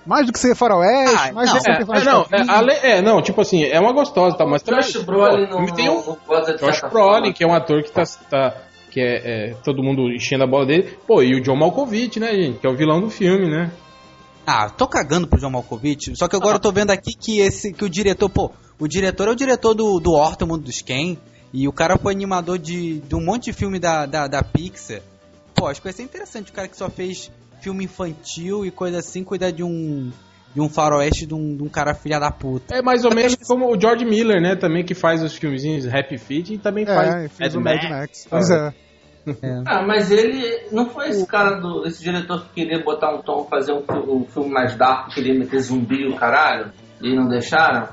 Mais do que ser faroeste, Ah, mais não. do que ser É, é, não, é, é, não, tipo assim, é uma gostosa e tal, mas também. Josh Brolin não, tem um Josh certa Brolin, que é um ator que tá. tá- que é, é, todo mundo enchendo a bola dele. Pô, e o John Malkovich, né, gente? Que é o vilão do filme, né? Ah, tô cagando pro John Malkovich, só que agora eu tô vendo aqui que esse que o diretor, pô, o diretor é o diretor do, do Horta, o Mundo dos Ken, e o cara foi animador de, de um monte de filme da, da, da Pixar. Pô, acho que vai ser interessante o cara que só fez filme infantil e coisa assim, cuidar de um de um faroeste de um, de um cara filha da puta. É mais ou menos como o George Miller, né? Também que faz os filmezinhos Happy Feet e também É, faz fez Mad o Mad Max. Pois é. Ah, mas ele não foi esse cara do. esse diretor que queria botar um tom, fazer um, um filme mais dark, queria meter zumbi e o caralho, e não deixaram?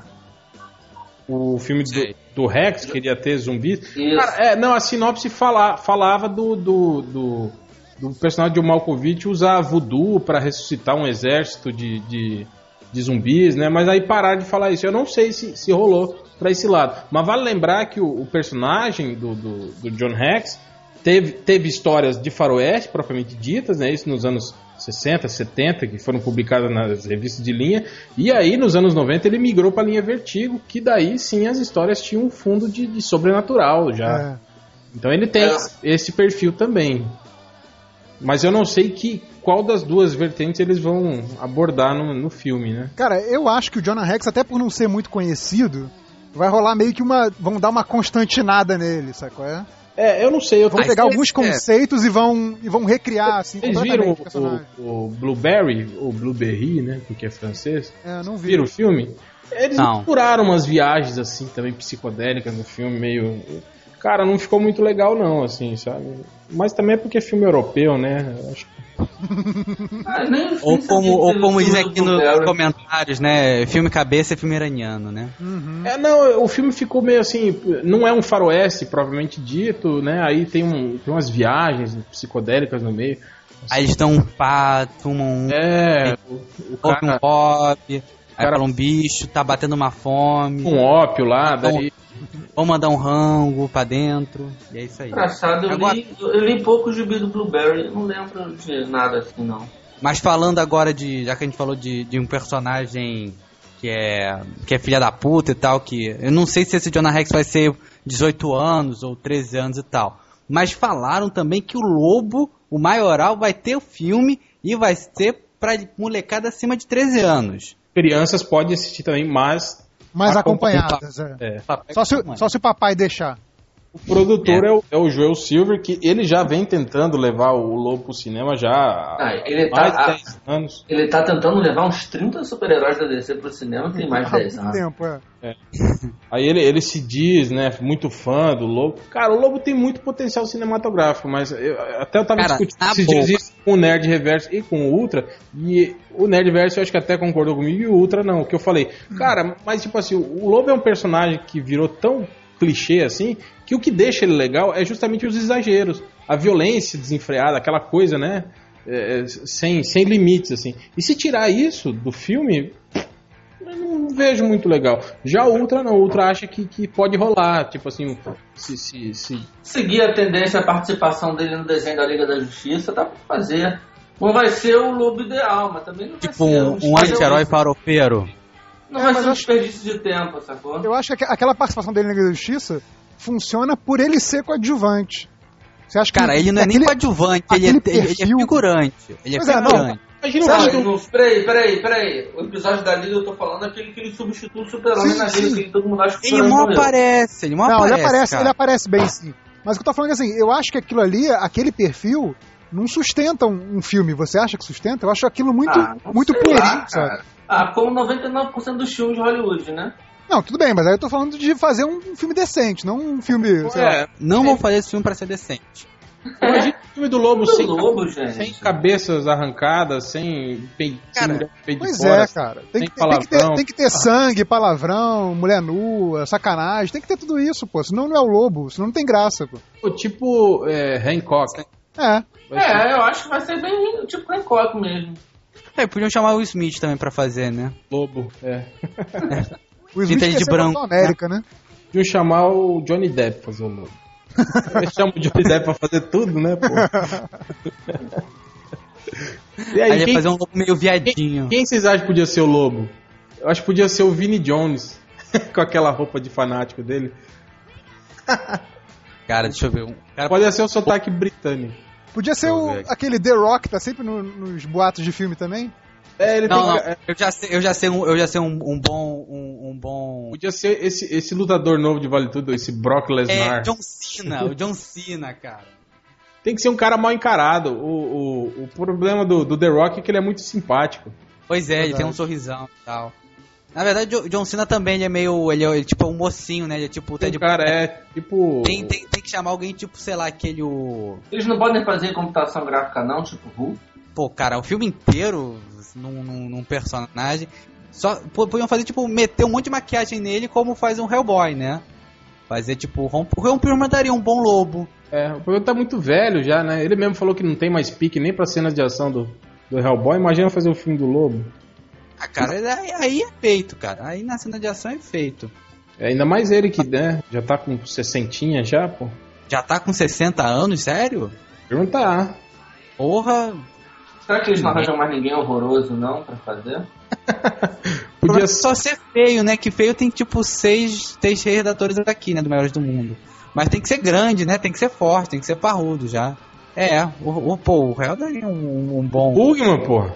O filme do, do Rex, queria ter zumbis. Isso. Cara, é, não, a sinopse fala, falava do, do, do, do personagem de Malkovich usar voodoo pra ressuscitar um exército de, de, de zumbis, né? Mas aí pararam de falar isso. Eu não sei se, se rolou pra esse lado. Mas vale lembrar que o, o personagem do, do, do John Rex teve, teve histórias de faroeste, propriamente ditas, né? Isso nos anos 60, 70, que foram publicadas nas revistas de linha. E aí, nos anos 90, ele migrou pra linha Vertigo, que daí sim as histórias tinham um fundo de, de sobrenatural já. É. Então ele tem É. esse perfil também. Mas eu não sei que qual das duas vertentes eles vão abordar no, no filme, né? Cara, eu acho que o Jonah Rex, até por não ser muito conhecido, vai rolar meio que uma. vão dar uma constantinada nele, sacou? É? É, eu não sei. Eu Vão pegar é- alguns conceitos e vão, e vão recriar, assim, Vocês viram o o, o Blueberry, ou Blueberry, né? Porque é francês. É, não vi. Viram o filme? Eles Não. misturaram umas viagens assim também psicodélicas no filme, meio. Cara, não ficou muito legal não, assim, sabe? Mas também é porque é filme europeu, né? Acho que Ah, nem- Ou nem como, ou como diz filme aqui nos Barry. comentários, né? Filme cabeça é filme iraniano, né? Uhum. É, não, o filme ficou meio assim, não é um faroeste propriamente dito, né? Aí tem, um, tem umas viagens psicodélicas no meio. Aí eles dão um pato, fumam um, É, o, o ouvem um cara pop, aí cara- fala um bicho, tá batendo uma fome, com um ópio lá, daí vão mandar um rango pra dentro, e é isso aí. Engraçado, eu, Agora- li, eu li pouco o gibi do Blueberry, não lembro de nada assim, não. Mas falando agora de. Já que a gente falou de, de um personagem que é. que é filha da puta e tal, que. Eu não sei se esse Jonah Rex vai ser 18 anos ou 13 anos e tal. Mas falaram também que o Lobo, o maioral, vai ter o filme e vai ser pra molecada acima de 13 anos. Crianças podem assistir também, mas Mais Acompanha- acompanhadas, é. é, Só se, só se o papai deixar. O produtor é. o, é o Joel Silver, que ele já vem tentando levar o Lobo pro cinema já há Ah, ele mais tá- de 10 anos. Ele tá tentando levar uns 30 super-heróis da DC pro cinema, tem mais de Há 10 muito anos. tempo, é. Aí ele, ele se diz, né, muito fã do Lobo. Cara, o Lobo tem muito potencial cinematográfico, mas eu, até eu tava Cara, discutindo esses dias isso com o Nerd Reverso e com o Ultra, e o Nerd Reverso eu acho que até concordou comigo, e o Ultra não, que eu falei. Cara, mas tipo assim, o Lobo é um personagem que virou tão clichê assim, que o que deixa ele legal é justamente os exageros. A violência desenfreada, aquela coisa, né, é, sem, sem limites, assim. E se tirar isso do filme, eu não vejo muito legal. Já o Ultra não, o Ultra acha que, que pode rolar, tipo assim, se, se, se Seguir a tendência, a participação dele no desenho da Liga da Justiça, dá pra fazer. Não vai ser o lobo ideal, mas também não vai Tipo ser um, um anti-herói farofeiro. Não É, vai mas ser um acho- desperdício de tempo, sacou? Eu acho que aqu- aquela participação dele na Liga da Justiça funciona por ele ser coadjuvante. Você acha que Cara, ele não é nem aquele- coadjuvante, ele é, ele, ele é figurante. Ele é Pois é, não. figurante. Imagina Você o acha cara que- do- Não, peraí, peraí, peraí. O episódio da Liga eu tô falando é aquele que ele substitui o Super-Homem na Liga, que todo mundo acha que o Ele Super-Homem mal morreu. aparece, ele mal Não, aparece. ele aparece, cara. ele aparece bem sim. Mas o que eu tô falando é assim, eu acho que aquilo ali, aquele perfil, não sustenta um, um filme. Você acha que sustenta? Eu acho aquilo muito, Ah, não muito pueril, sabe? cara. Ah, como 99% dos filmes de Hollywood, né? Não, tudo bem, mas aí eu tô falando de fazer um filme decente, não um filme, sei lá. É, Não vão fazer esse filme pra ser decente. imagina o filme do Lobo Do sem, Lobo, gente. sem cabeças arrancadas, sem peito, Pois fora. é, cara. Tem que, ter, tem, que ter, tem que ter sangue, palavrão, mulher nua, sacanagem. Tem que ter tudo isso, pô. Senão não é o lobo, senão não tem graça, pô. Pô, Tipo é, Hancock. É. É, eu acho que vai ser bem tipo Hancock mesmo. É, podiam chamar o Smith também pra fazer, né? Lobo, é. O Smith Pinta de branco, Capitão América, né? Podiam chamar o Johnny Depp pra fazer o Lobo. Eles chamam o Johnny Depp pra fazer tudo, né, pô? E Aí aí, ia quem, fazer um lobo meio viadinho. quem vocês acham que podia ser o Lobo? Eu acho que podia ser o Vinnie Jones, com aquela roupa de fanático dele. Cara, deixa eu ver. Um cara Pode ser o sotaque britânico. Podia ser o, aquele The Rock, tá sempre no- nos boatos de filme também. É, ele Não, tem não, é, eu já sei, eu já sei um, eu já sei um, um bom, um, um bom. Podia ser esse, esse lutador novo de Vale Tudo, esse Brock Lesnar. É, John Cena, o John Cena, cara. Tem que ser um cara mal encarado. O, o, o problema do, do The Rock é que ele é muito simpático. Pois é, ele Verdade. tem um sorrisão e tal. Na verdade, o John Cena também ele é meio. Ele é, ele é tipo um mocinho, né? Ele é tipo o Ted cara é tipo. Tem, tem, tem que chamar alguém tipo, sei lá, aquele. O... Eles não podem fazer computação gráfica não, tipo Hulk. Pô, cara, o filme inteiro num, num, num personagem. Só po- podiam fazer, tipo, meter um monte de maquiagem nele como faz um Hellboy, né? Fazer tipo, porque o Ron daria um bom lobo. É, o Perry tá muito velho já, né? Ele mesmo falou que não tem mais pique nem pra cenas de ação do, do Hellboy. Imagina fazer o filme do Lobo. Ah, cara, aí, aí é feito, cara. Aí na cena de ação é feito. É, ainda mais ele que, né, já tá com 60 já, pô. Já tá com 60 anos, sério? Perguntar. Porra. Será que eles não arranjam mais ninguém horroroso, não, pra fazer? Podia só ser feio, né? Que feio tem tipo seis, seis redatores aqui, né? Do Melhores do Mundo. Mas tem que ser grande, né? Tem que ser forte, tem que ser parrudo já. É, o, o, pô, o réu daria um, um bom. Bugman, pô.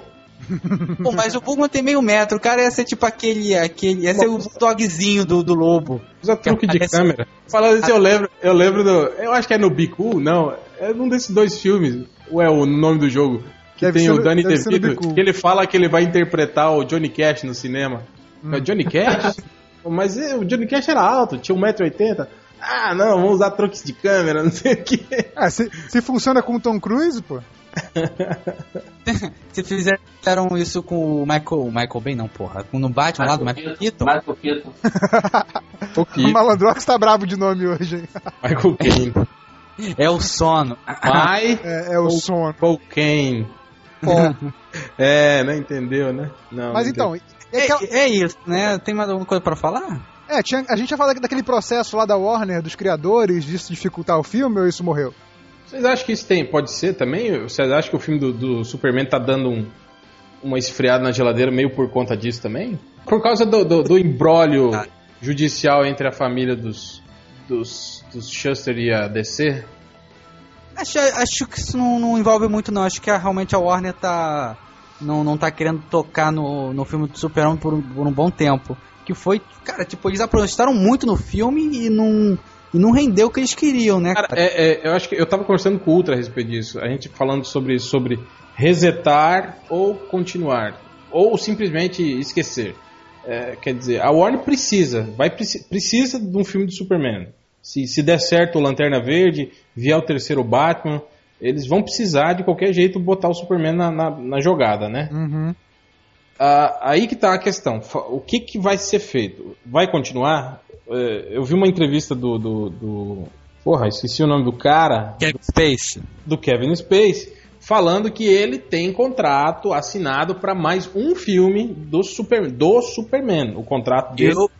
Pô, mas o Bugman tem meio metro, o cara ia ser tipo aquele. aquele ia ser o dogzinho do, do lobo. Usa truque de aparece- câmera. Falando isso, eu lembro, eu lembro do. Eu acho que é no Bicu, não. É num desses dois filmes. Ou é o nome do jogo? Que Deve tem ser o Danny DeVito. Que ele fala que ele vai interpretar o Johnny Cash no cinema. É Hum. Johnny Cash? Mas é, o Johnny Cash era alto, tinha 1,80m. Ah, não, vamos usar truques de câmera, não sei o que. Ah, se, se funciona com o Tom Cruise, pô. Se fizeram isso com o Michael. o Michael Bay, não, porra. Com no Batman lá do Michael Keaton. Michael Keaton. O Malandrox tá brabo de nome hoje, hein? Michael Caine. É o sono. Pai É, é o sono. Paul É, não entendeu, né? Não, Mas não então, é, aquela- É, é isso, né? Tem mais alguma coisa pra falar? é, tinha, a gente já falou daquele processo lá da Warner, dos criadores, disso dificultar o filme, ou isso morreu? Vocês acham que isso tem, pode ser também? Vocês acham que o filme do, do Superman tá dando um, uma esfriada na geladeira meio por conta disso também? Por causa do, do, do imbróglio Ah. judicial entre a família dos, dos, dos Shuster e a DC? Acho, acho que isso não, não envolve muito, não. Acho que a- realmente a Warner tá. Não, não tá querendo tocar no, no filme do Super-Homem por, um- por um bom tempo. Que foi, cara, tipo, eles apostaram muito no filme e não, e não rendeu o que eles queriam, né? Cara, é, é, eu acho que eu tava conversando com o Ultra a respeito disso. A gente falando sobre, sobre resetar ou continuar. Ou simplesmente esquecer. É, quer dizer, a Warner precisa, vai, preci- precisa de um filme do Superman. Se, se der certo o Lanterna Verde, vier o terceiro Batman, eles vão precisar de qualquer jeito botar o Superman na, na, na jogada, né? Uhum. Ah, aí que tá a questão. O que, que vai ser feito? Vai continuar? É, eu vi uma entrevista do, do, do- Porra, esqueci o nome do cara. Kevin Space. Do Kevin Space. Falando que ele tem contrato assinado para mais um filme do, Super, do Superman. O contrato dele. Eu,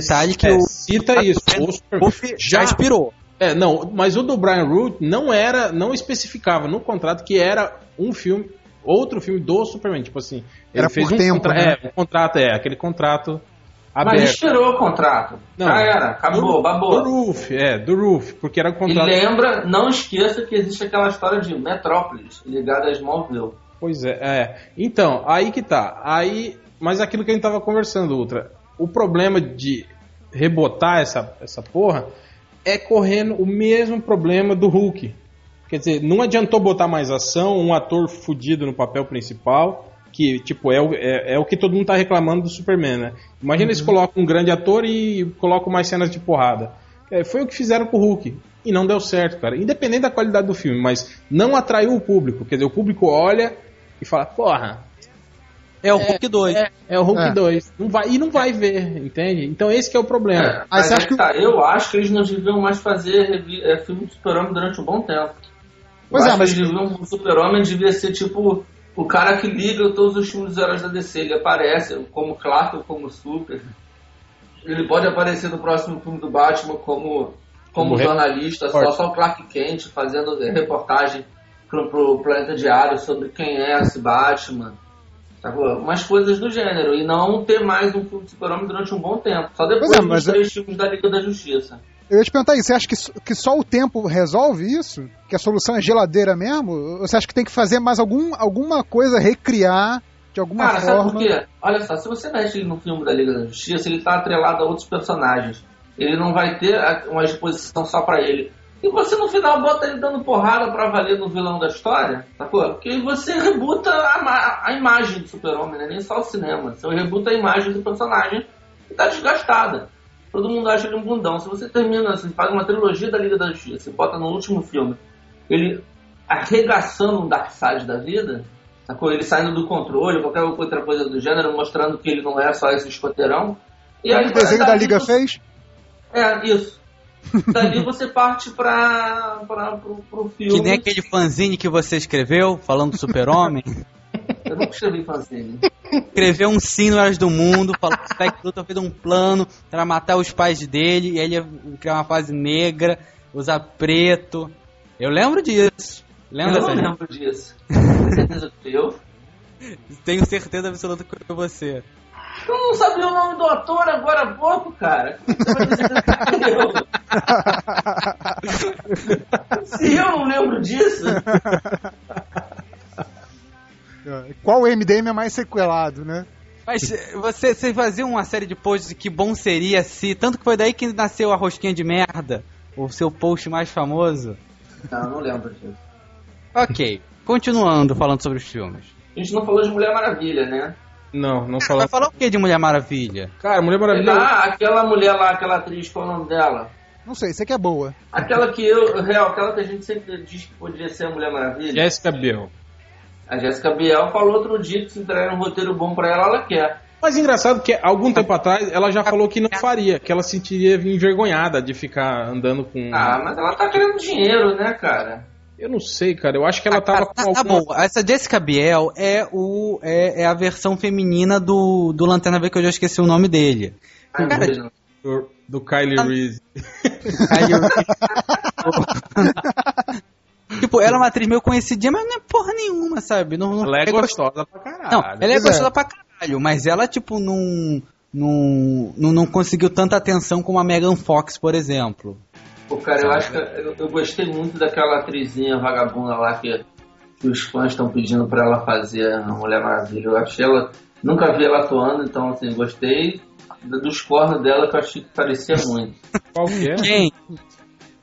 detalhe que É, o. cita isso. O Superman. Buff já expirou. É, não, mas o do Brian Root não era, não especificava no contrato que era um filme, outro filme do Superman, tipo assim, ele Era fez por um tempo, contra- né? é, um contrato é, aquele contrato Mas aberto. expirou o contrato. Não. Já era, acabou, do, babou. Do Roof, é, do Roof, porque era o E contrato. lembra, não esqueça que existe aquela história de Metrópolis, ligada a Smallville. Pois é, é. Então, aí que tá. Aí, mas aquilo que a gente tava conversando, Ultra, o problema de rebotar essa, essa porra é correndo o mesmo problema do Hulk. Quer dizer, não adiantou botar mais ação, um ator fudido no papel principal, que, tipo, é o, é, é o que todo mundo tá reclamando do Superman, né? Imagina eles colocam um grande ator e colocam mais cenas de porrada. É, foi o que fizeram com o Hulk. E não deu certo, cara. Independente da qualidade do filme, mas não atraiu o público. Quer dizer, o público olha e fala, porra, É o Hulk 2. é, é o Hulk É. 2. Não vai, e não vai ver, entende? Então esse que é o problema. É, mas é que que- tá, eu acho que eles não deviam mais fazer revi- é, filme de super-homem durante um bom tempo. Pois eu é, acho mas- que eles deviam, o super-homem devia ser tipo o cara que liga todos os filmes dos heróis da DC. Ele aparece como Clark ou como Super. Ele pode aparecer no próximo filme do Batman como, como Como jornalista, só, repórter. só o Clark Kent fazendo é, reportagem pro, pro Planeta Diário sobre quem é esse Batman. Sacou? Umas coisas do gênero. E não ter mais um filme de super-homem durante um bom tempo. Só depois Pois é, dos é- três filmes da Liga da Justiça. Eu ia te perguntar isso, você acha que, que só o tempo resolve isso? Que a solução é geladeira mesmo? Ou você acha que tem que fazer mais algum, alguma coisa, recriar de alguma Cara, sabe forma? por quê? Olha só, se você mexe ele no filme da Liga da Justiça, ele tá atrelado a outros personagens. Ele não vai ter uma exposição só pra ele. E você no final bota ele dando porrada pra valer no vilão da história, sacou? Porque você rebuta a, a imagem do super-homem, né? nem só o cinema. Você rebuta a imagem do personagem que tá desgastada. Todo mundo acha ele um bundão. Se você termina, assim, faz uma trilogia da Liga da Justiça e bota no último filme ele arregaçando um Darkseid da vida, sacou? Ele saindo do controle, qualquer outra coisa do gênero, mostrando que ele não é só esse escoteirão. E Como aí o desenho da Liga fez? É, isso. Dali você parte pra, pra, pro, pro filme. Que nem aquele fanzine que você escreveu, falando do super-homem. Eu não escrevi fanzine. escreveu um sino do Mundo, falou que o Lex Luthor fez um plano pra matar os pais dele, e aí ele ia criar uma fase negra, usar preto. Eu lembro disso. Lembra, eu não lembro disso. Com certeza que eu. Tenho certeza absoluta que foi você. Tu não sabia o nome do ator agora há pouco, cara? Como que você vai dizer que fui eu? Se eu não lembro disso, Qual MDM é mais sequelado, né? Mas eh, você, você fazia uma série de posts de que bom seria se. Tanto que foi daí que nasceu a rosquinha de merda, o seu post mais famoso. Não, não lembro disso. Ok, continuando falando sobre os filmes. A gente não falou de Mulher Maravilha, né? Não, não Vai falar. falar o que de Mulher Maravilha? Cara, Mulher Maravilha. Ah, aquela mulher lá, aquela atriz, qual é o nome dela? Não sei, isso aqui é boa. Aquela que eu, real, aquela que a gente sempre diz que poderia ser a Mulher Maravilha. Jessica Biel. A Jéssica Biel falou outro dia que se entregar um roteiro bom pra ela, ela quer. Mas engraçado que algum tempo atrás ela já falou que não faria, que ela se sentiria envergonhada de ficar andando com. Ah, mas ela tá querendo dinheiro, né, cara? Eu não sei, cara. Eu acho que ela Ah, tava cara, com tá, tá alguma... bom, essa Jessica Biel é, o, é, é a versão feminina do, do Lanterna Verde, que eu já esqueci o nome dele. Ai, Cara, do, do Kylie Reese. Aí eu- tipo, ela é uma atriz meio conhecidinha, mas não é porra nenhuma, sabe? Não, não- Ela é gost- gostosa pra caralho. Não, ela é é. gostosa pra caralho, mas ela, tipo, não, não, não, não conseguiu tanta atenção como a Megan Fox, por exemplo. Pô, cara, eu acho que eu, eu gostei muito daquela atrizinha vagabunda lá que, que os fãs estão pedindo pra ela fazer a Mulher Maravilha. Eu achei ela. Nunca vi ela atuando, então assim, gostei dos cornos dela que eu achei que parecia muito. Qual que é? Quem?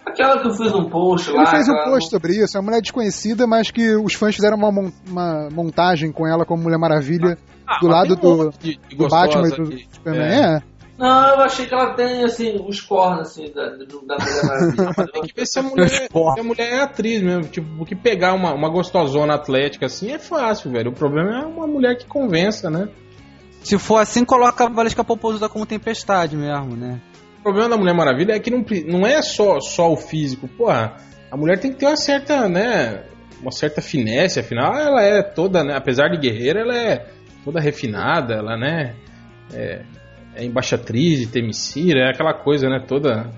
Aquela que eu fiz um post lá. Ele fez um post sobre isso, é uma mulher desconhecida, mas que os fãs fizeram uma, mon- uma montagem com ela como Mulher Maravilha do Ah, lado um do, de do gostosa Batman e do. Superman. É. É. Não, eu achei que ela tem, assim, os cornos, assim, da, da Mulher Maravilha. Tem que ver se a mulher, se a mulher é atriz mesmo. Tipo, porque pegar uma, uma gostosona atlética assim é fácil, velho. O problema é uma mulher que convença, né? Se for assim, coloca a Valesca Popozuda como tempestade mesmo, né? O problema da Mulher Maravilha é que não, não é só, só o físico. Porra, a mulher tem que ter uma certa, né? Uma certa finesse, afinal, ela é toda, né? Apesar de guerreira, ela é toda refinada, ela, né? É, é embaixatriz de Temicira, é aquela coisa, né? Toda.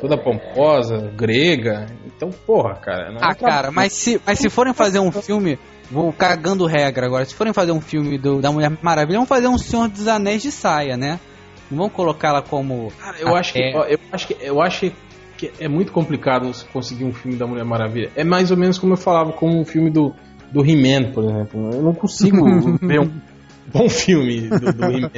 Toda pomposa, grega. Então, porra, cara. Não é Ah, cara, mas se, mas se forem fazer um filme. Vou cagando regra agora. Se forem fazer um filme do, da Mulher Maravilha, vão fazer um Senhor dos Anéis de saia, né? Não vão colocá-la como. Cara, eu acho que, É. eu acho que eu acho que é muito complicado você conseguir um filme da Mulher Maravilha. É mais ou menos como eu falava com um filme do do He-Man, por exemplo. Eu não consigo ver um bom filme do, do He-Man.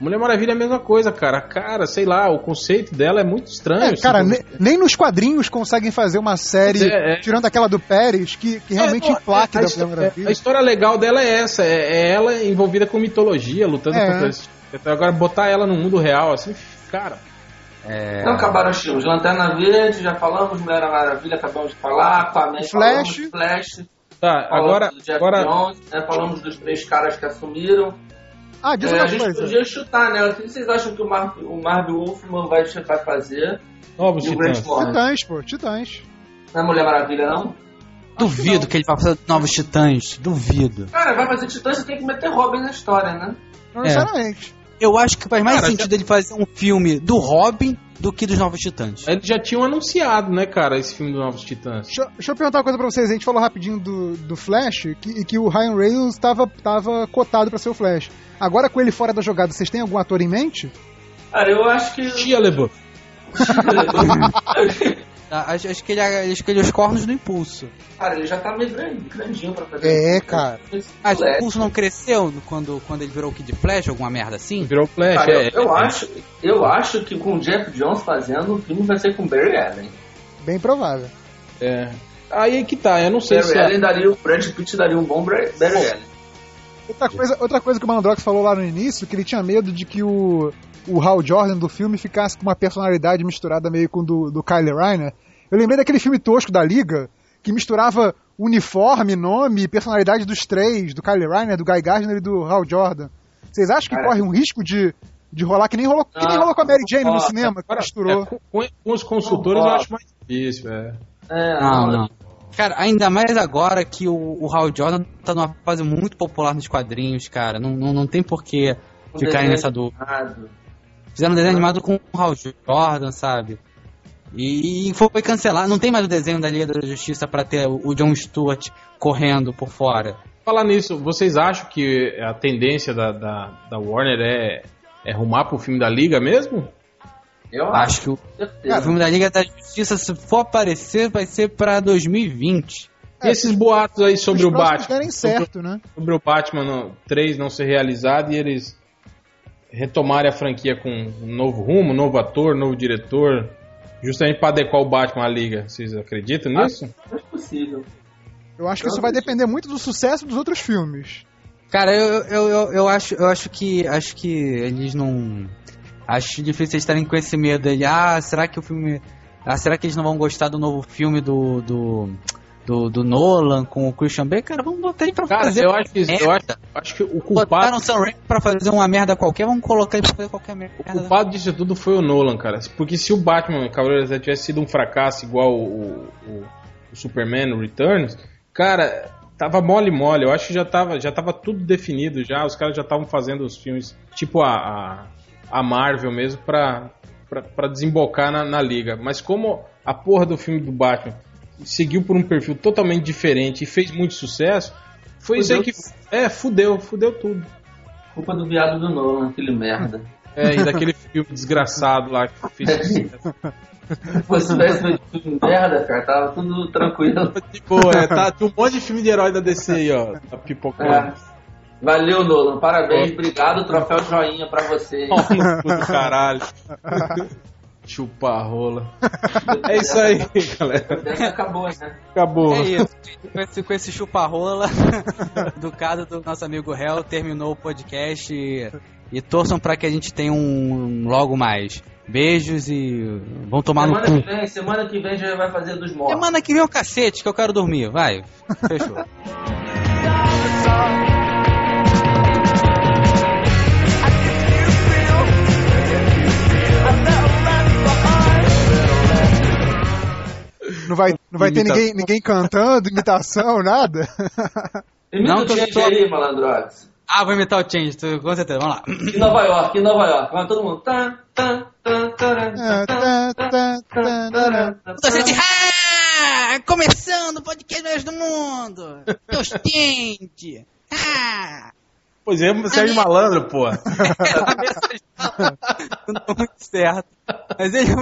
Mulher Maravilha é a mesma coisa, cara. Cara, sei lá, o conceito dela é muito estranho. É, assim, cara, como- ne- nem nos quadrinhos conseguem fazer uma série, É, é. tirando aquela do Pérez, que, que realmente É, não, emplaque a Mulher é, Maravilha. A história legal dela é essa, é, é ela envolvida com mitologia, lutando É. contra esse. Então, agora botar ela no mundo real, assim, cara. É, Então acabaram os filmes. Lanterna Verde, já falamos, Mulher Maravilha, acabamos de falar, Aquaman, Flash. falamos, Flash, Tá, falamos agora. do agora Jones, né, falamos dos três caras que assumiram. Ah, diz É, a uma gente coisa. podia chutar, né? O que vocês acham que o Mark, o Mark Wolfman vai, vai fazer? novos E titãs. Titãs, pô, Titãs. Não é Mulher Maravilha, não? duvido que ele vai fazer novos titãs. Duvido. Cara, vai fazer Titãs, você tem que meter Robin na história, né? Não É. necessariamente. Eu acho que faz mais Cara, sentido ele fazer um filme do Robin do que dos Novos Titãs. Eles já tinham anunciado, né, cara, esse filme do Novos Titãs. Deixa, deixa eu perguntar uma coisa pra vocês. A gente falou rapidinho do, do Flash, que, que o Ryan Reynolds estava tava cotado pra ser o Flash. Agora com ele fora da jogada, vocês têm algum ator em mente? Cara, eu acho que. Tia LeBeouf. Tá, Acho, acho que ele, ele escolheu os cornos do impulso. Cara, ele já tá meio grande, grandinho pra fazer. É, isso. cara. Mas o Flash. impulso não cresceu quando, quando ele virou o Kid Flash, alguma merda assim? Virou Flash, Cara, é. eu, eu é. acho, eu acho que com o Jeff Jones fazendo, o filme vai ser com Barry Allen. Bem provável. É. Aí que tá, eu não sei Barry se. Allen daria, o Brad Pitt daria um bom Barry, Barry Allen. Outra coisa, outra coisa que o Mandrox falou lá no início, que ele tinha medo de que o, o Hal Jordan do filme ficasse com uma personalidade misturada meio com do, do Kylie Reiner. Eu lembrei daquele filme tosco da Liga, que misturava uniforme, nome e personalidade dos três, do Kylie Reiner, do Guy Gardner e do Hal Jordan. Vocês acham que Cara. corre um risco de, De rolar que nem rolou, que nem rolou com a Mary Jane no cinema, que Agora, misturou. é, com, com os consultores eu acho mais difícil, é. É, Não, não. Cara, ainda mais agora que o, o Hal Jordan tá numa fase muito popular nos quadrinhos, cara. Não, não, não tem porquê Um ficar nessa dúvida. Fizeram um desenho animado com o Hal Jordan, sabe? E, e foi cancelado. Não tem mais o desenho da Liga da Justiça pra ter o, John Stewart correndo por fora. Falar nisso, vocês acham que a tendência da, da, da Warner é, é rumar pro filme da Liga mesmo? Eu Acho que o, o filme da Liga da Justiça, se for aparecer, vai ser pra 2020. E esses boatos aí sobre o Batman? Sobre, certo, né? sobre o Batman no- 3 não ser realizado e eles retomarem a franquia com um novo rumo, um novo ator, novo diretor, justamente para adequar o Batman à Liga. Vocês acreditam nisso? Não é possível. Eu acho que isso vai depender muito do sucesso dos outros filmes. Cara, eu, eu, eu, eu acho, eu acho que acho que eles não. Acho difícil eles estarem com esse medo de, ah, será que o filme. Ah, será que eles não vão gostar do novo filme do. do, do, do Nolan com o Christian Bale? Cara, vamos botar ele pra Cara, fazer. eu acho que, eu acho, que o Botaram culpado, o Sam Raimi pra fazer uma merda qualquer, vamos colocar ele pra fazer qualquer merda. o culpado disso tudo foi o Nolan, cara. Porque se o Batman Cavaleiro das tivesse sido um fracasso igual o, o, o Superman o Returns, cara, tava mole mole. Eu acho que já tava, já tava tudo definido já. Os caras já estavam fazendo os filmes, tipo a, a, a Marvel mesmo, pra, pra, pra desembocar na, na liga. Mas como a porra do filme do Batman seguiu por um perfil totalmente diferente e fez muito sucesso, foi isso aí que. É, fudeu, fudeu tudo. Culpa do viado do Nolan, aquele merda. É, e daquele filme desgraçado lá que fez sucesso. Pô, se tivesse feito filme merda, cara, tava tudo tranquilo. Tipo, é, tá, tem um monte de filme de herói da DC aí, ó. Tá pipocando. É. Valeu, Nolan. Parabéns, obrigado. Troféu joinha pra você. Ó, do caralho. Chupa rola. É isso aí, galera. Acabou, né? Acabou. É isso. Com esse, com esse chupa-rola do caso do nosso amigo Hell, terminou o podcast. E, e torçam pra que a gente tenha um logo mais. Beijos e vão tomar no Semana cu. que vem, semana que vem já vai fazer dos mortos. Semana que vem é o cacete, que eu quero dormir. Vai. Fechou. Não vai, não vai ter ninguém, ninguém cantando, imitação, nada. Imita Não o Change tô- aí, malandrox. Ah, vou imitar o Change, tu- com certeza. Vamos lá. Em Nova York, em Nova York. Vai todo mundo. Tá, tá, tá, começando o podcast mais do mundo. Deus tente. Ah. Pois é, Sérgio Malandro, pô. Não tô muito certo. Mas ele...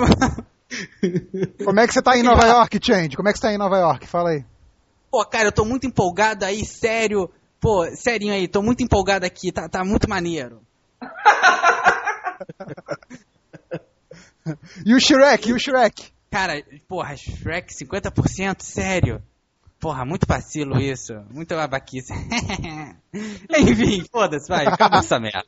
Como é que você tá em Nova York, Change? Como é que você tá em Nova York? Fala aí. Pô, cara, eu tô muito empolgado aí, sério. Pô, serinho aí, tô muito empolgado aqui, tá, tá muito maneiro. E o Shrek? E o Shrek? Cara, porra, Shrek 50%, sério. Porra, muito vacilo isso. Muito babaquice. Enfim, foda-se, vai, acaba essa merda.